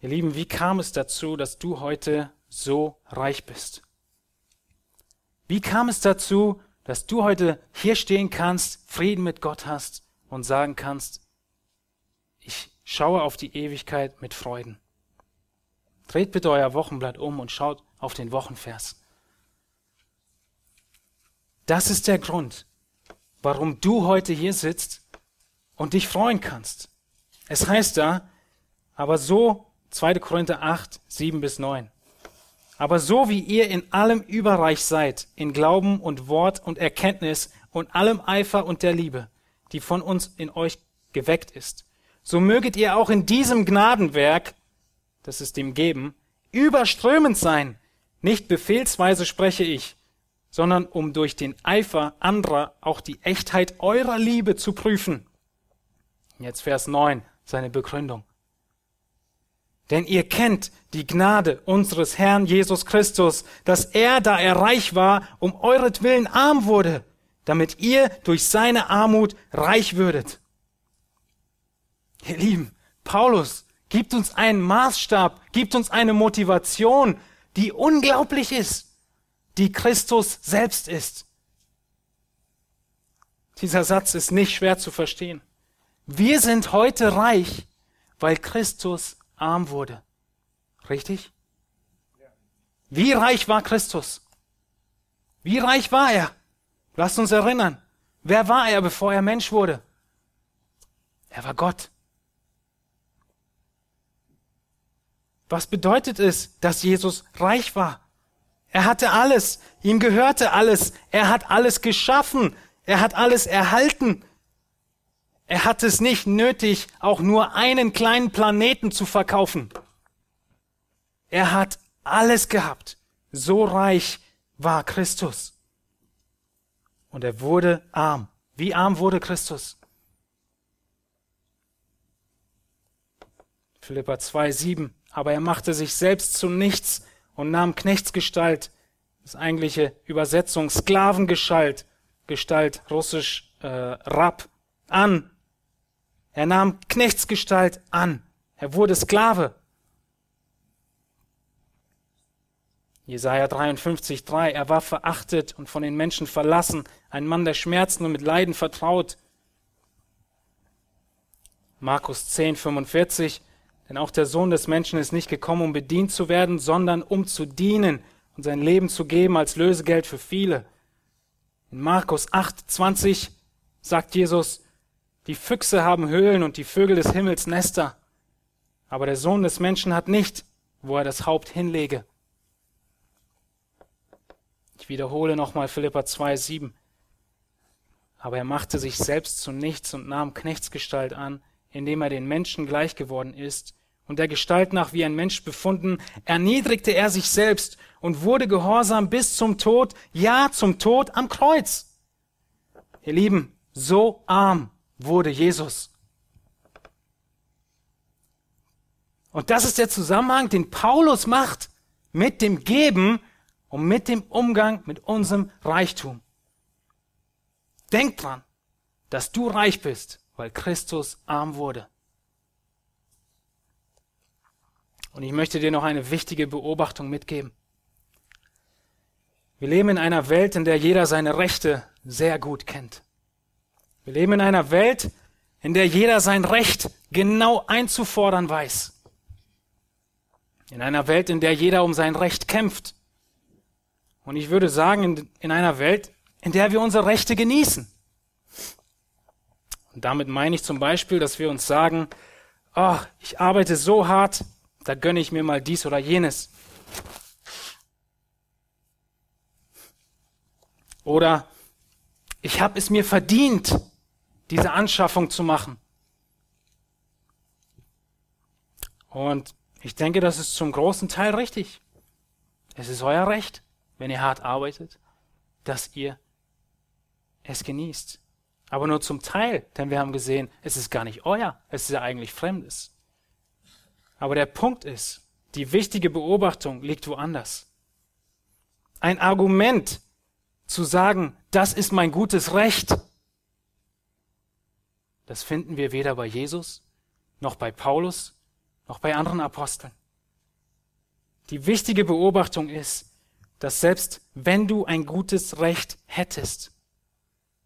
Ihr Lieben, wie kam es dazu, dass du heute so reich bist? Wie kam es dazu, dass du heute hier stehen kannst, Frieden mit Gott hast und sagen kannst, ich schaue auf die Ewigkeit mit Freuden? Dreht bitte euer Wochenblatt um und schaut auf den Wochenvers. Das ist der Grund, warum du heute hier sitzt und dich freuen kannst. Es heißt da, aber so, 2. Korinther 8, 7 bis 9. Aber so wie ihr in allem überreich seid, in Glauben und Wort und Erkenntnis und allem Eifer und der Liebe, die von uns in euch geweckt ist, so möget ihr auch in diesem Gnadenwerk, das ist dem Geben, überströmend sein. Nicht befehlsweise spreche ich, sondern um durch den Eifer anderer auch die Echtheit eurer Liebe zu prüfen. Jetzt Vers 9, seine Begründung. Denn ihr kennt die Gnade unseres Herrn Jesus Christus, dass er, da er reich war, um euretwillen arm wurde, damit ihr durch seine Armut reich würdet. Ihr Lieben, Paulus gibt uns einen Maßstab, gibt uns eine Motivation, die unglaublich ist, die Christus selbst ist. Dieser Satz ist nicht schwer zu verstehen. Wir sind heute reich, weil Christus arm wurde. Richtig? Wie reich war Christus? Wie reich war er? Lasst uns erinnern. Wer war er, bevor er Mensch wurde? Er war Gott. Was bedeutet es, dass Jesus reich war? Er hatte alles, ihm gehörte alles, er hat alles geschaffen, er hat alles erhalten, er hat es nicht nötig, auch nur einen kleinen Planeten zu verkaufen. Er hat alles gehabt. So reich war Christus. Und er wurde arm. Wie arm wurde Christus? Philippa 2, 7. Aber er machte sich selbst zu nichts und nahm Knechtsgestalt, das eigentliche Übersetzung Sklavengestalt, Gestalt, russisch äh, Rab, an er nahm Knechtsgestalt an. Er wurde Sklave. Jesaja 53, 3. Er war verachtet und von den Menschen verlassen, ein Mann der Schmerzen und mit Leiden vertraut. Markus 10, 45. Denn auch der Sohn des Menschen ist nicht gekommen, um bedient zu werden, sondern um zu dienen und sein Leben zu geben als Lösegeld für viele. In Markus 8, 20 sagt Jesus, die Füchse haben Höhlen und die Vögel des Himmels Nester. Aber der Sohn des Menschen hat nicht, wo er das Haupt hinlege. Ich wiederhole nochmal Philippa 2,7. Aber er machte sich selbst zu nichts und nahm Knechtsgestalt an, indem er den Menschen gleich geworden ist und der Gestalt nach wie ein Mensch befunden, erniedrigte er sich selbst und wurde gehorsam bis zum Tod, ja zum Tod am Kreuz. Ihr Lieben, so arm wurde Jesus. Und das ist der Zusammenhang, den Paulus macht mit dem Geben und mit dem Umgang mit unserem Reichtum. Denk dran, dass du reich bist, weil Christus arm wurde. Und ich möchte dir noch eine wichtige Beobachtung mitgeben. Wir leben in einer Welt, in der jeder seine Rechte sehr gut kennt. Wir leben in einer Welt, in der jeder sein Recht genau einzufordern weiß. In einer Welt, in der jeder um sein Recht kämpft. Und ich würde sagen, in, in einer Welt, in der wir unsere Rechte genießen. Und damit meine ich zum Beispiel, dass wir uns sagen, oh, ich arbeite so hart, da gönne ich mir mal dies oder jenes. Oder ich habe es mir verdient, diese Anschaffung zu machen. Und ich denke, das ist zum großen Teil richtig. Es ist euer Recht, wenn ihr hart arbeitet, dass ihr es genießt. Aber nur zum Teil, denn wir haben gesehen, es ist gar nicht euer, es ist ja eigentlich Fremdes. Aber der Punkt ist, die wichtige Beobachtung liegt woanders. Ein Argument zu sagen, das ist mein gutes Recht, das finden wir weder bei Jesus, noch bei Paulus, noch bei anderen Aposteln. Die wichtige Beobachtung ist, dass selbst wenn du ein gutes Recht hättest,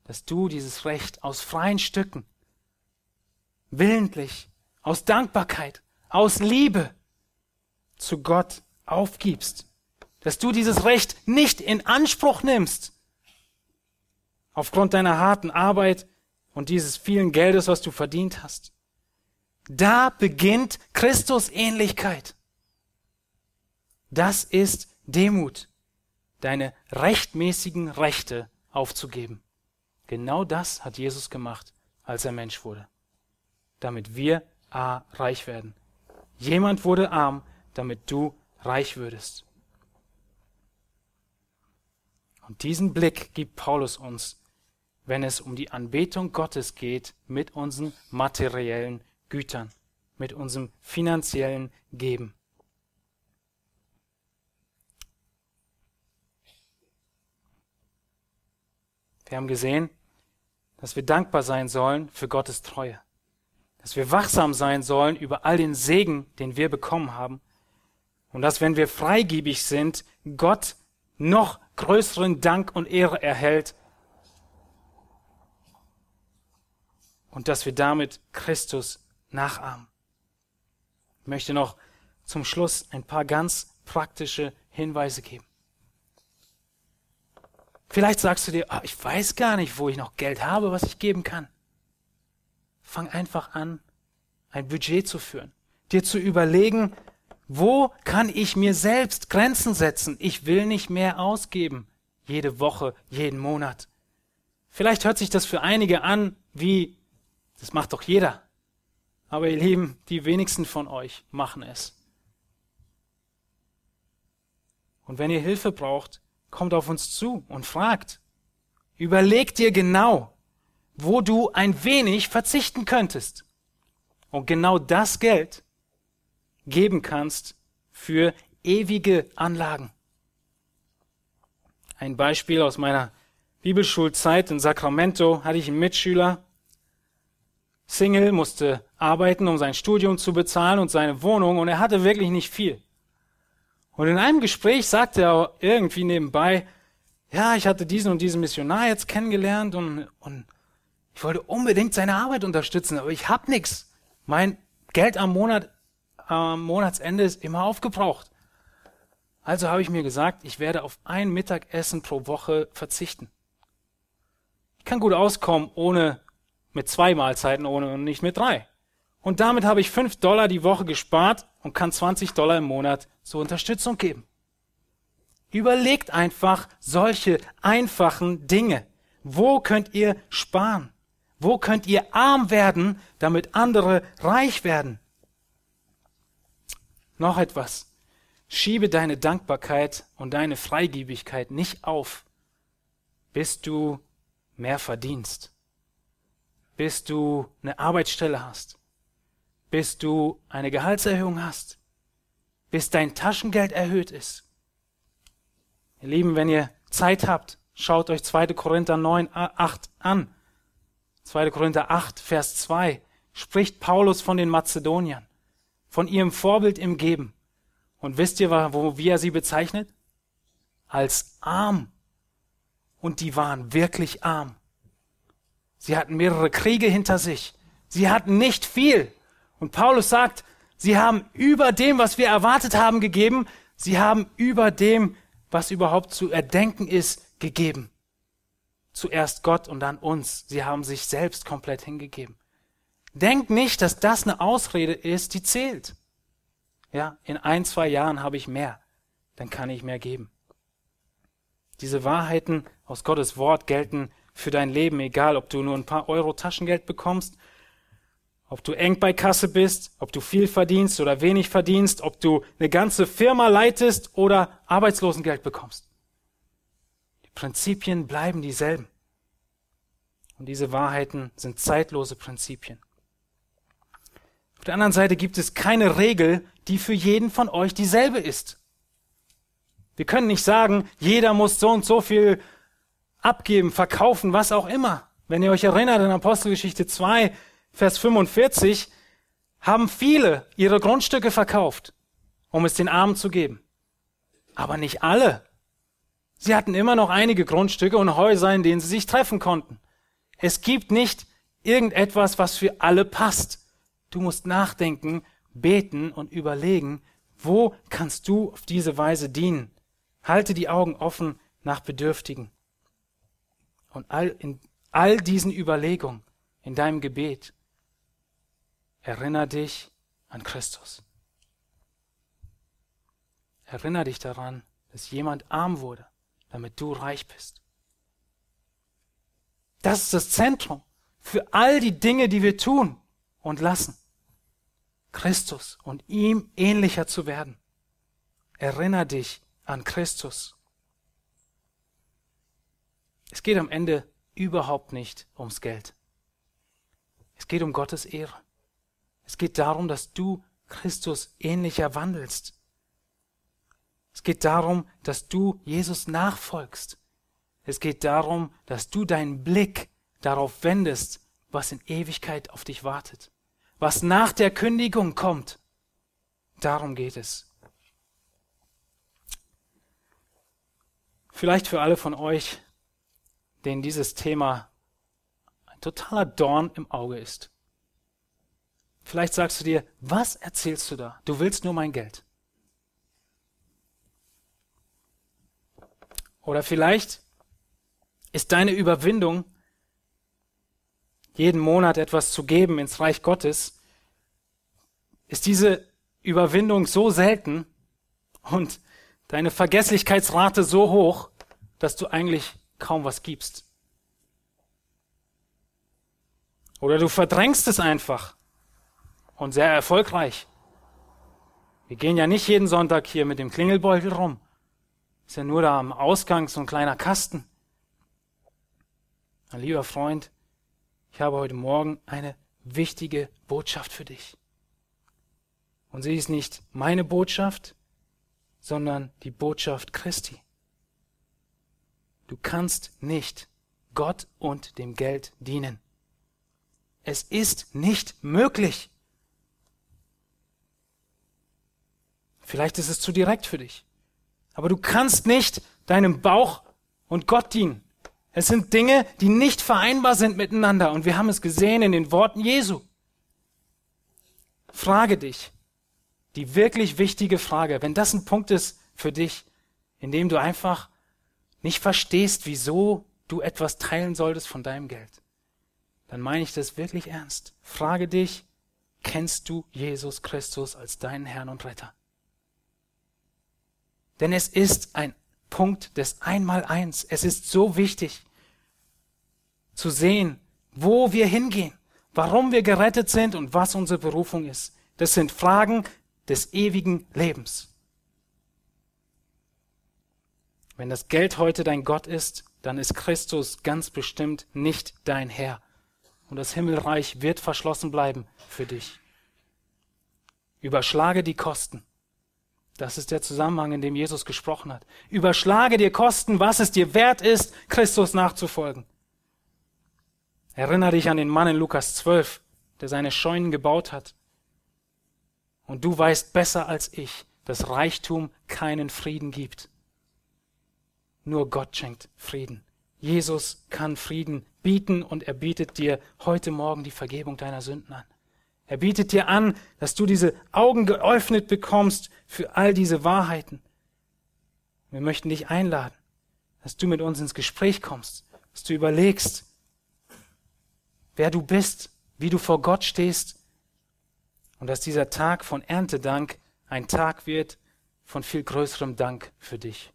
dass du dieses Recht aus freien Stücken, willentlich, aus Dankbarkeit, aus Liebe zu Gott aufgibst, dass du dieses Recht nicht in Anspruch nimmst, aufgrund deiner harten Arbeit und dieses vielen Geldes, was du verdient hast. Da beginnt Christusähnlichkeit. Das ist Demut, deine rechtmäßigen Rechte aufzugeben. Genau das hat Jesus gemacht, als er Mensch wurde, damit wir A reich werden. Jemand wurde arm, damit du reich würdest. Und diesen Blick gibt Paulus uns, wenn es um die Anbetung Gottes geht mit unseren materiellen Gütern, mit unserem finanziellen Geben. Wir haben gesehen, dass wir dankbar sein sollen für Gottes Treue, dass wir wachsam sein sollen über all den Segen, den wir bekommen haben, und dass, wenn wir freigebig sind, Gott noch größeren Dank und Ehre erhält und dass wir damit Christus nachahmen. Ich möchte noch zum Schluss ein paar ganz praktische Hinweise geben. Vielleicht sagst du dir, oh, ich weiß gar nicht, wo ich noch Geld habe, was ich geben kann. Fang einfach an, ein Budget zu führen, dir zu überlegen, wo kann ich mir selbst Grenzen setzen? Ich will nicht mehr ausgeben. Jede Woche, jeden Monat. Vielleicht hört sich das für einige an wie, das macht doch jeder. Aber ihr Lieben, die wenigsten von euch machen es. Und wenn ihr Hilfe braucht, kommt auf uns zu und fragt. Überleg dir genau, wo du ein wenig verzichten könntest. Und genau das Geld geben kannst für ewige Anlagen. Ein Beispiel aus meiner Bibelschulzeit in Sacramento hatte ich einen Mitschüler, Single, musste arbeiten, um sein Studium zu bezahlen und seine Wohnung und er hatte wirklich nicht viel. Und in einem Gespräch sagte er irgendwie nebenbei, ja, ich hatte diesen und diesen Missionar jetzt kennengelernt und, und ich wollte unbedingt seine Arbeit unterstützen, aber ich hab nix. Mein Geld am Monat am Monatsende ist immer aufgebraucht. Also habe ich mir gesagt, ich werde auf ein Mittagessen pro Woche verzichten. Ich kann gut auskommen ohne mit zwei Mahlzeiten ohne und nicht mit drei. Und damit habe ich fünf Dollar die Woche gespart und kann 20 Dollar im Monat zur Unterstützung geben. Überlegt einfach solche einfachen Dinge. Wo könnt ihr sparen? Wo könnt ihr arm werden, damit andere reich werden? Noch etwas. Schiebe deine Dankbarkeit und deine Freigebigkeit nicht auf, bis du mehr verdienst, bis du eine Arbeitsstelle hast, bis du eine Gehaltserhöhung hast, bis dein Taschengeld erhöht ist. Ihr Lieben, wenn ihr Zeit habt, schaut euch 2. Korinther 9, 8 an. 2. Korinther 8, Vers 2 spricht Paulus von den Mazedoniern von ihrem Vorbild im Geben. Und wisst ihr, wo, wie er sie bezeichnet? Als arm. Und die waren wirklich arm. Sie hatten mehrere Kriege hinter sich. Sie hatten nicht viel. Und Paulus sagt, sie haben über dem, was wir erwartet haben, gegeben. Sie haben über dem, was überhaupt zu erdenken ist, gegeben. Zuerst Gott und dann uns. Sie haben sich selbst komplett hingegeben. Denk nicht, dass das eine Ausrede ist, die zählt. Ja, in ein, zwei Jahren habe ich mehr, dann kann ich mehr geben. Diese Wahrheiten aus Gottes Wort gelten für dein Leben, egal ob du nur ein paar Euro Taschengeld bekommst, ob du eng bei Kasse bist, ob du viel verdienst oder wenig verdienst, ob du eine ganze Firma leitest oder Arbeitslosengeld bekommst. Die Prinzipien bleiben dieselben. Und diese Wahrheiten sind zeitlose Prinzipien. Auf der anderen Seite gibt es keine Regel, die für jeden von euch dieselbe ist. Wir können nicht sagen, jeder muss so und so viel abgeben, verkaufen, was auch immer. Wenn ihr euch erinnert in Apostelgeschichte 2, Vers 45, haben viele ihre Grundstücke verkauft, um es den Armen zu geben. Aber nicht alle. Sie hatten immer noch einige Grundstücke und Häuser, in denen sie sich treffen konnten. Es gibt nicht irgendetwas, was für alle passt. Du musst nachdenken, beten und überlegen, wo kannst du auf diese Weise dienen? Halte die Augen offen nach Bedürftigen. Und all, in all diesen Überlegungen, in deinem Gebet, Erinner dich an Christus. Erinner dich daran, dass jemand arm wurde, damit du reich bist. Das ist das Zentrum für all die Dinge, die wir tun und lassen. Christus und ihm ähnlicher zu werden. Erinner dich an Christus. Es geht am Ende überhaupt nicht ums Geld. Es geht um Gottes Ehre. Es geht darum, dass du Christus ähnlicher wandelst. Es geht darum, dass du Jesus nachfolgst. Es geht darum, dass du deinen Blick darauf wendest, was in Ewigkeit auf dich wartet, was nach der Kündigung kommt. Darum geht es. Vielleicht für alle von euch, denen dieses Thema ein totaler Dorn im Auge ist. Vielleicht sagst du dir, was erzählst du da? Du willst nur mein Geld. Oder vielleicht ist deine Überwindung, jeden Monat etwas zu geben ins Reich Gottes, ist diese Überwindung so selten und deine Vergesslichkeitsrate so hoch, dass du eigentlich kaum was gibst. Oder du verdrängst es einfach und sehr erfolgreich. Wir gehen ja nicht jeden Sonntag hier mit dem Klingelbeutel rum. Ist ja nur da am Ausgang so ein kleiner Kasten. Mein lieber Freund, ich habe heute Morgen eine wichtige Botschaft für dich. Und sie ist nicht meine Botschaft, sondern die Botschaft Christi. Du kannst nicht Gott und dem Geld dienen. Es ist nicht möglich. Vielleicht ist es zu direkt für dich. Aber du kannst nicht deinem Bauch und Gott dienen. Es sind Dinge, die nicht vereinbar sind miteinander. Und wir haben es gesehen in den Worten Jesu. Frage dich, die wirklich wichtige Frage, wenn das ein Punkt ist für dich, in dem du einfach nicht verstehst, wieso du etwas teilen solltest von deinem Geld, dann meine ich das wirklich ernst. Frage dich, kennst du Jesus Christus als deinen Herrn und Retter? Denn es ist ein Punkt des Einmaleins. Es ist so wichtig zu sehen, wo wir hingehen, warum wir gerettet sind und was unsere Berufung ist. Das sind Fragen des ewigen Lebens. Wenn das Geld heute dein Gott ist, dann ist Christus ganz bestimmt nicht dein Herr. Und das Himmelreich wird verschlossen bleiben für dich. Überschlage die Kosten. Das ist der Zusammenhang, in dem Jesus gesprochen hat. Überschlage dir Kosten, was es dir wert ist, Christus nachzufolgen. Erinnere dich an den Mann in Lukas 12, der seine Scheunen gebaut hat. Und du weißt besser als ich, dass Reichtum keinen Frieden gibt. Nur Gott schenkt Frieden. Jesus kann Frieden bieten und er bietet dir heute Morgen die Vergebung deiner Sünden an. Er bietet dir an, dass du diese Augen geöffnet bekommst für all diese Wahrheiten. Wir möchten dich einladen, dass du mit uns ins Gespräch kommst, dass du überlegst, wer du bist, wie du vor Gott stehst und dass dieser Tag von Erntedank ein Tag wird von viel größerem Dank für dich.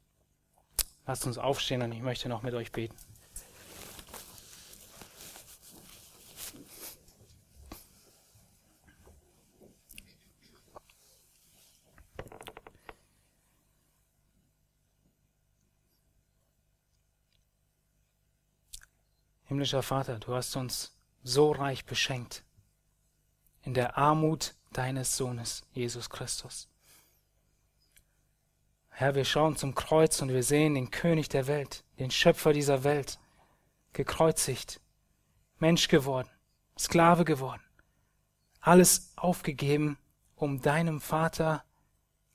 Lasst uns aufstehen und ich möchte noch mit euch beten. Himmlischer Vater, du hast uns so reich beschenkt in der Armut deines Sohnes, Jesus Christus. Herr, wir schauen zum Kreuz und wir sehen den König der Welt, den Schöpfer dieser Welt, gekreuzigt, Mensch geworden, Sklave geworden, alles aufgegeben, um deinem Vater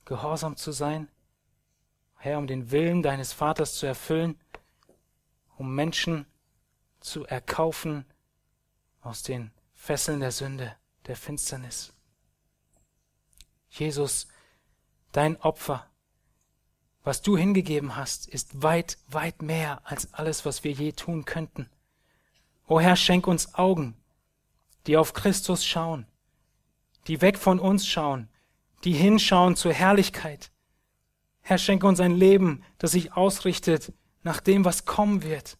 gehorsam zu sein, Herr, um den Willen deines Vaters zu erfüllen, um Menschen zu erkaufen aus den Fesseln der Sünde, der Finsternis. Jesus, dein Opfer, was du hingegeben hast, ist weit, weit mehr als alles, was wir je tun könnten. O Herr, schenk uns Augen, die auf Christus schauen, die weg von uns schauen, die hinschauen zur Herrlichkeit. Herr, schenke uns ein Leben, das sich ausrichtet nach dem, was kommen wird,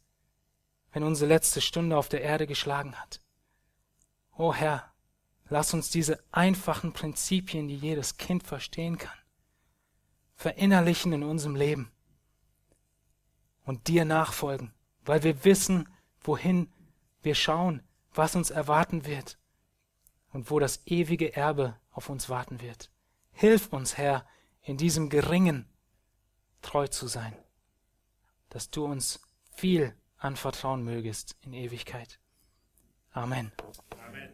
wenn unsere letzte Stunde auf der Erde geschlagen hat. O Herr, lass uns diese einfachen Prinzipien, die jedes Kind verstehen kann, verinnerlichen in unserem Leben und dir nachfolgen, weil wir wissen, wohin wir schauen, was uns erwarten wird und wo das ewige Erbe auf uns warten wird. Hilf uns, Herr, in diesem Geringen treu zu sein, dass du uns viel anvertrauen mögest in Ewigkeit. Amen. Amen.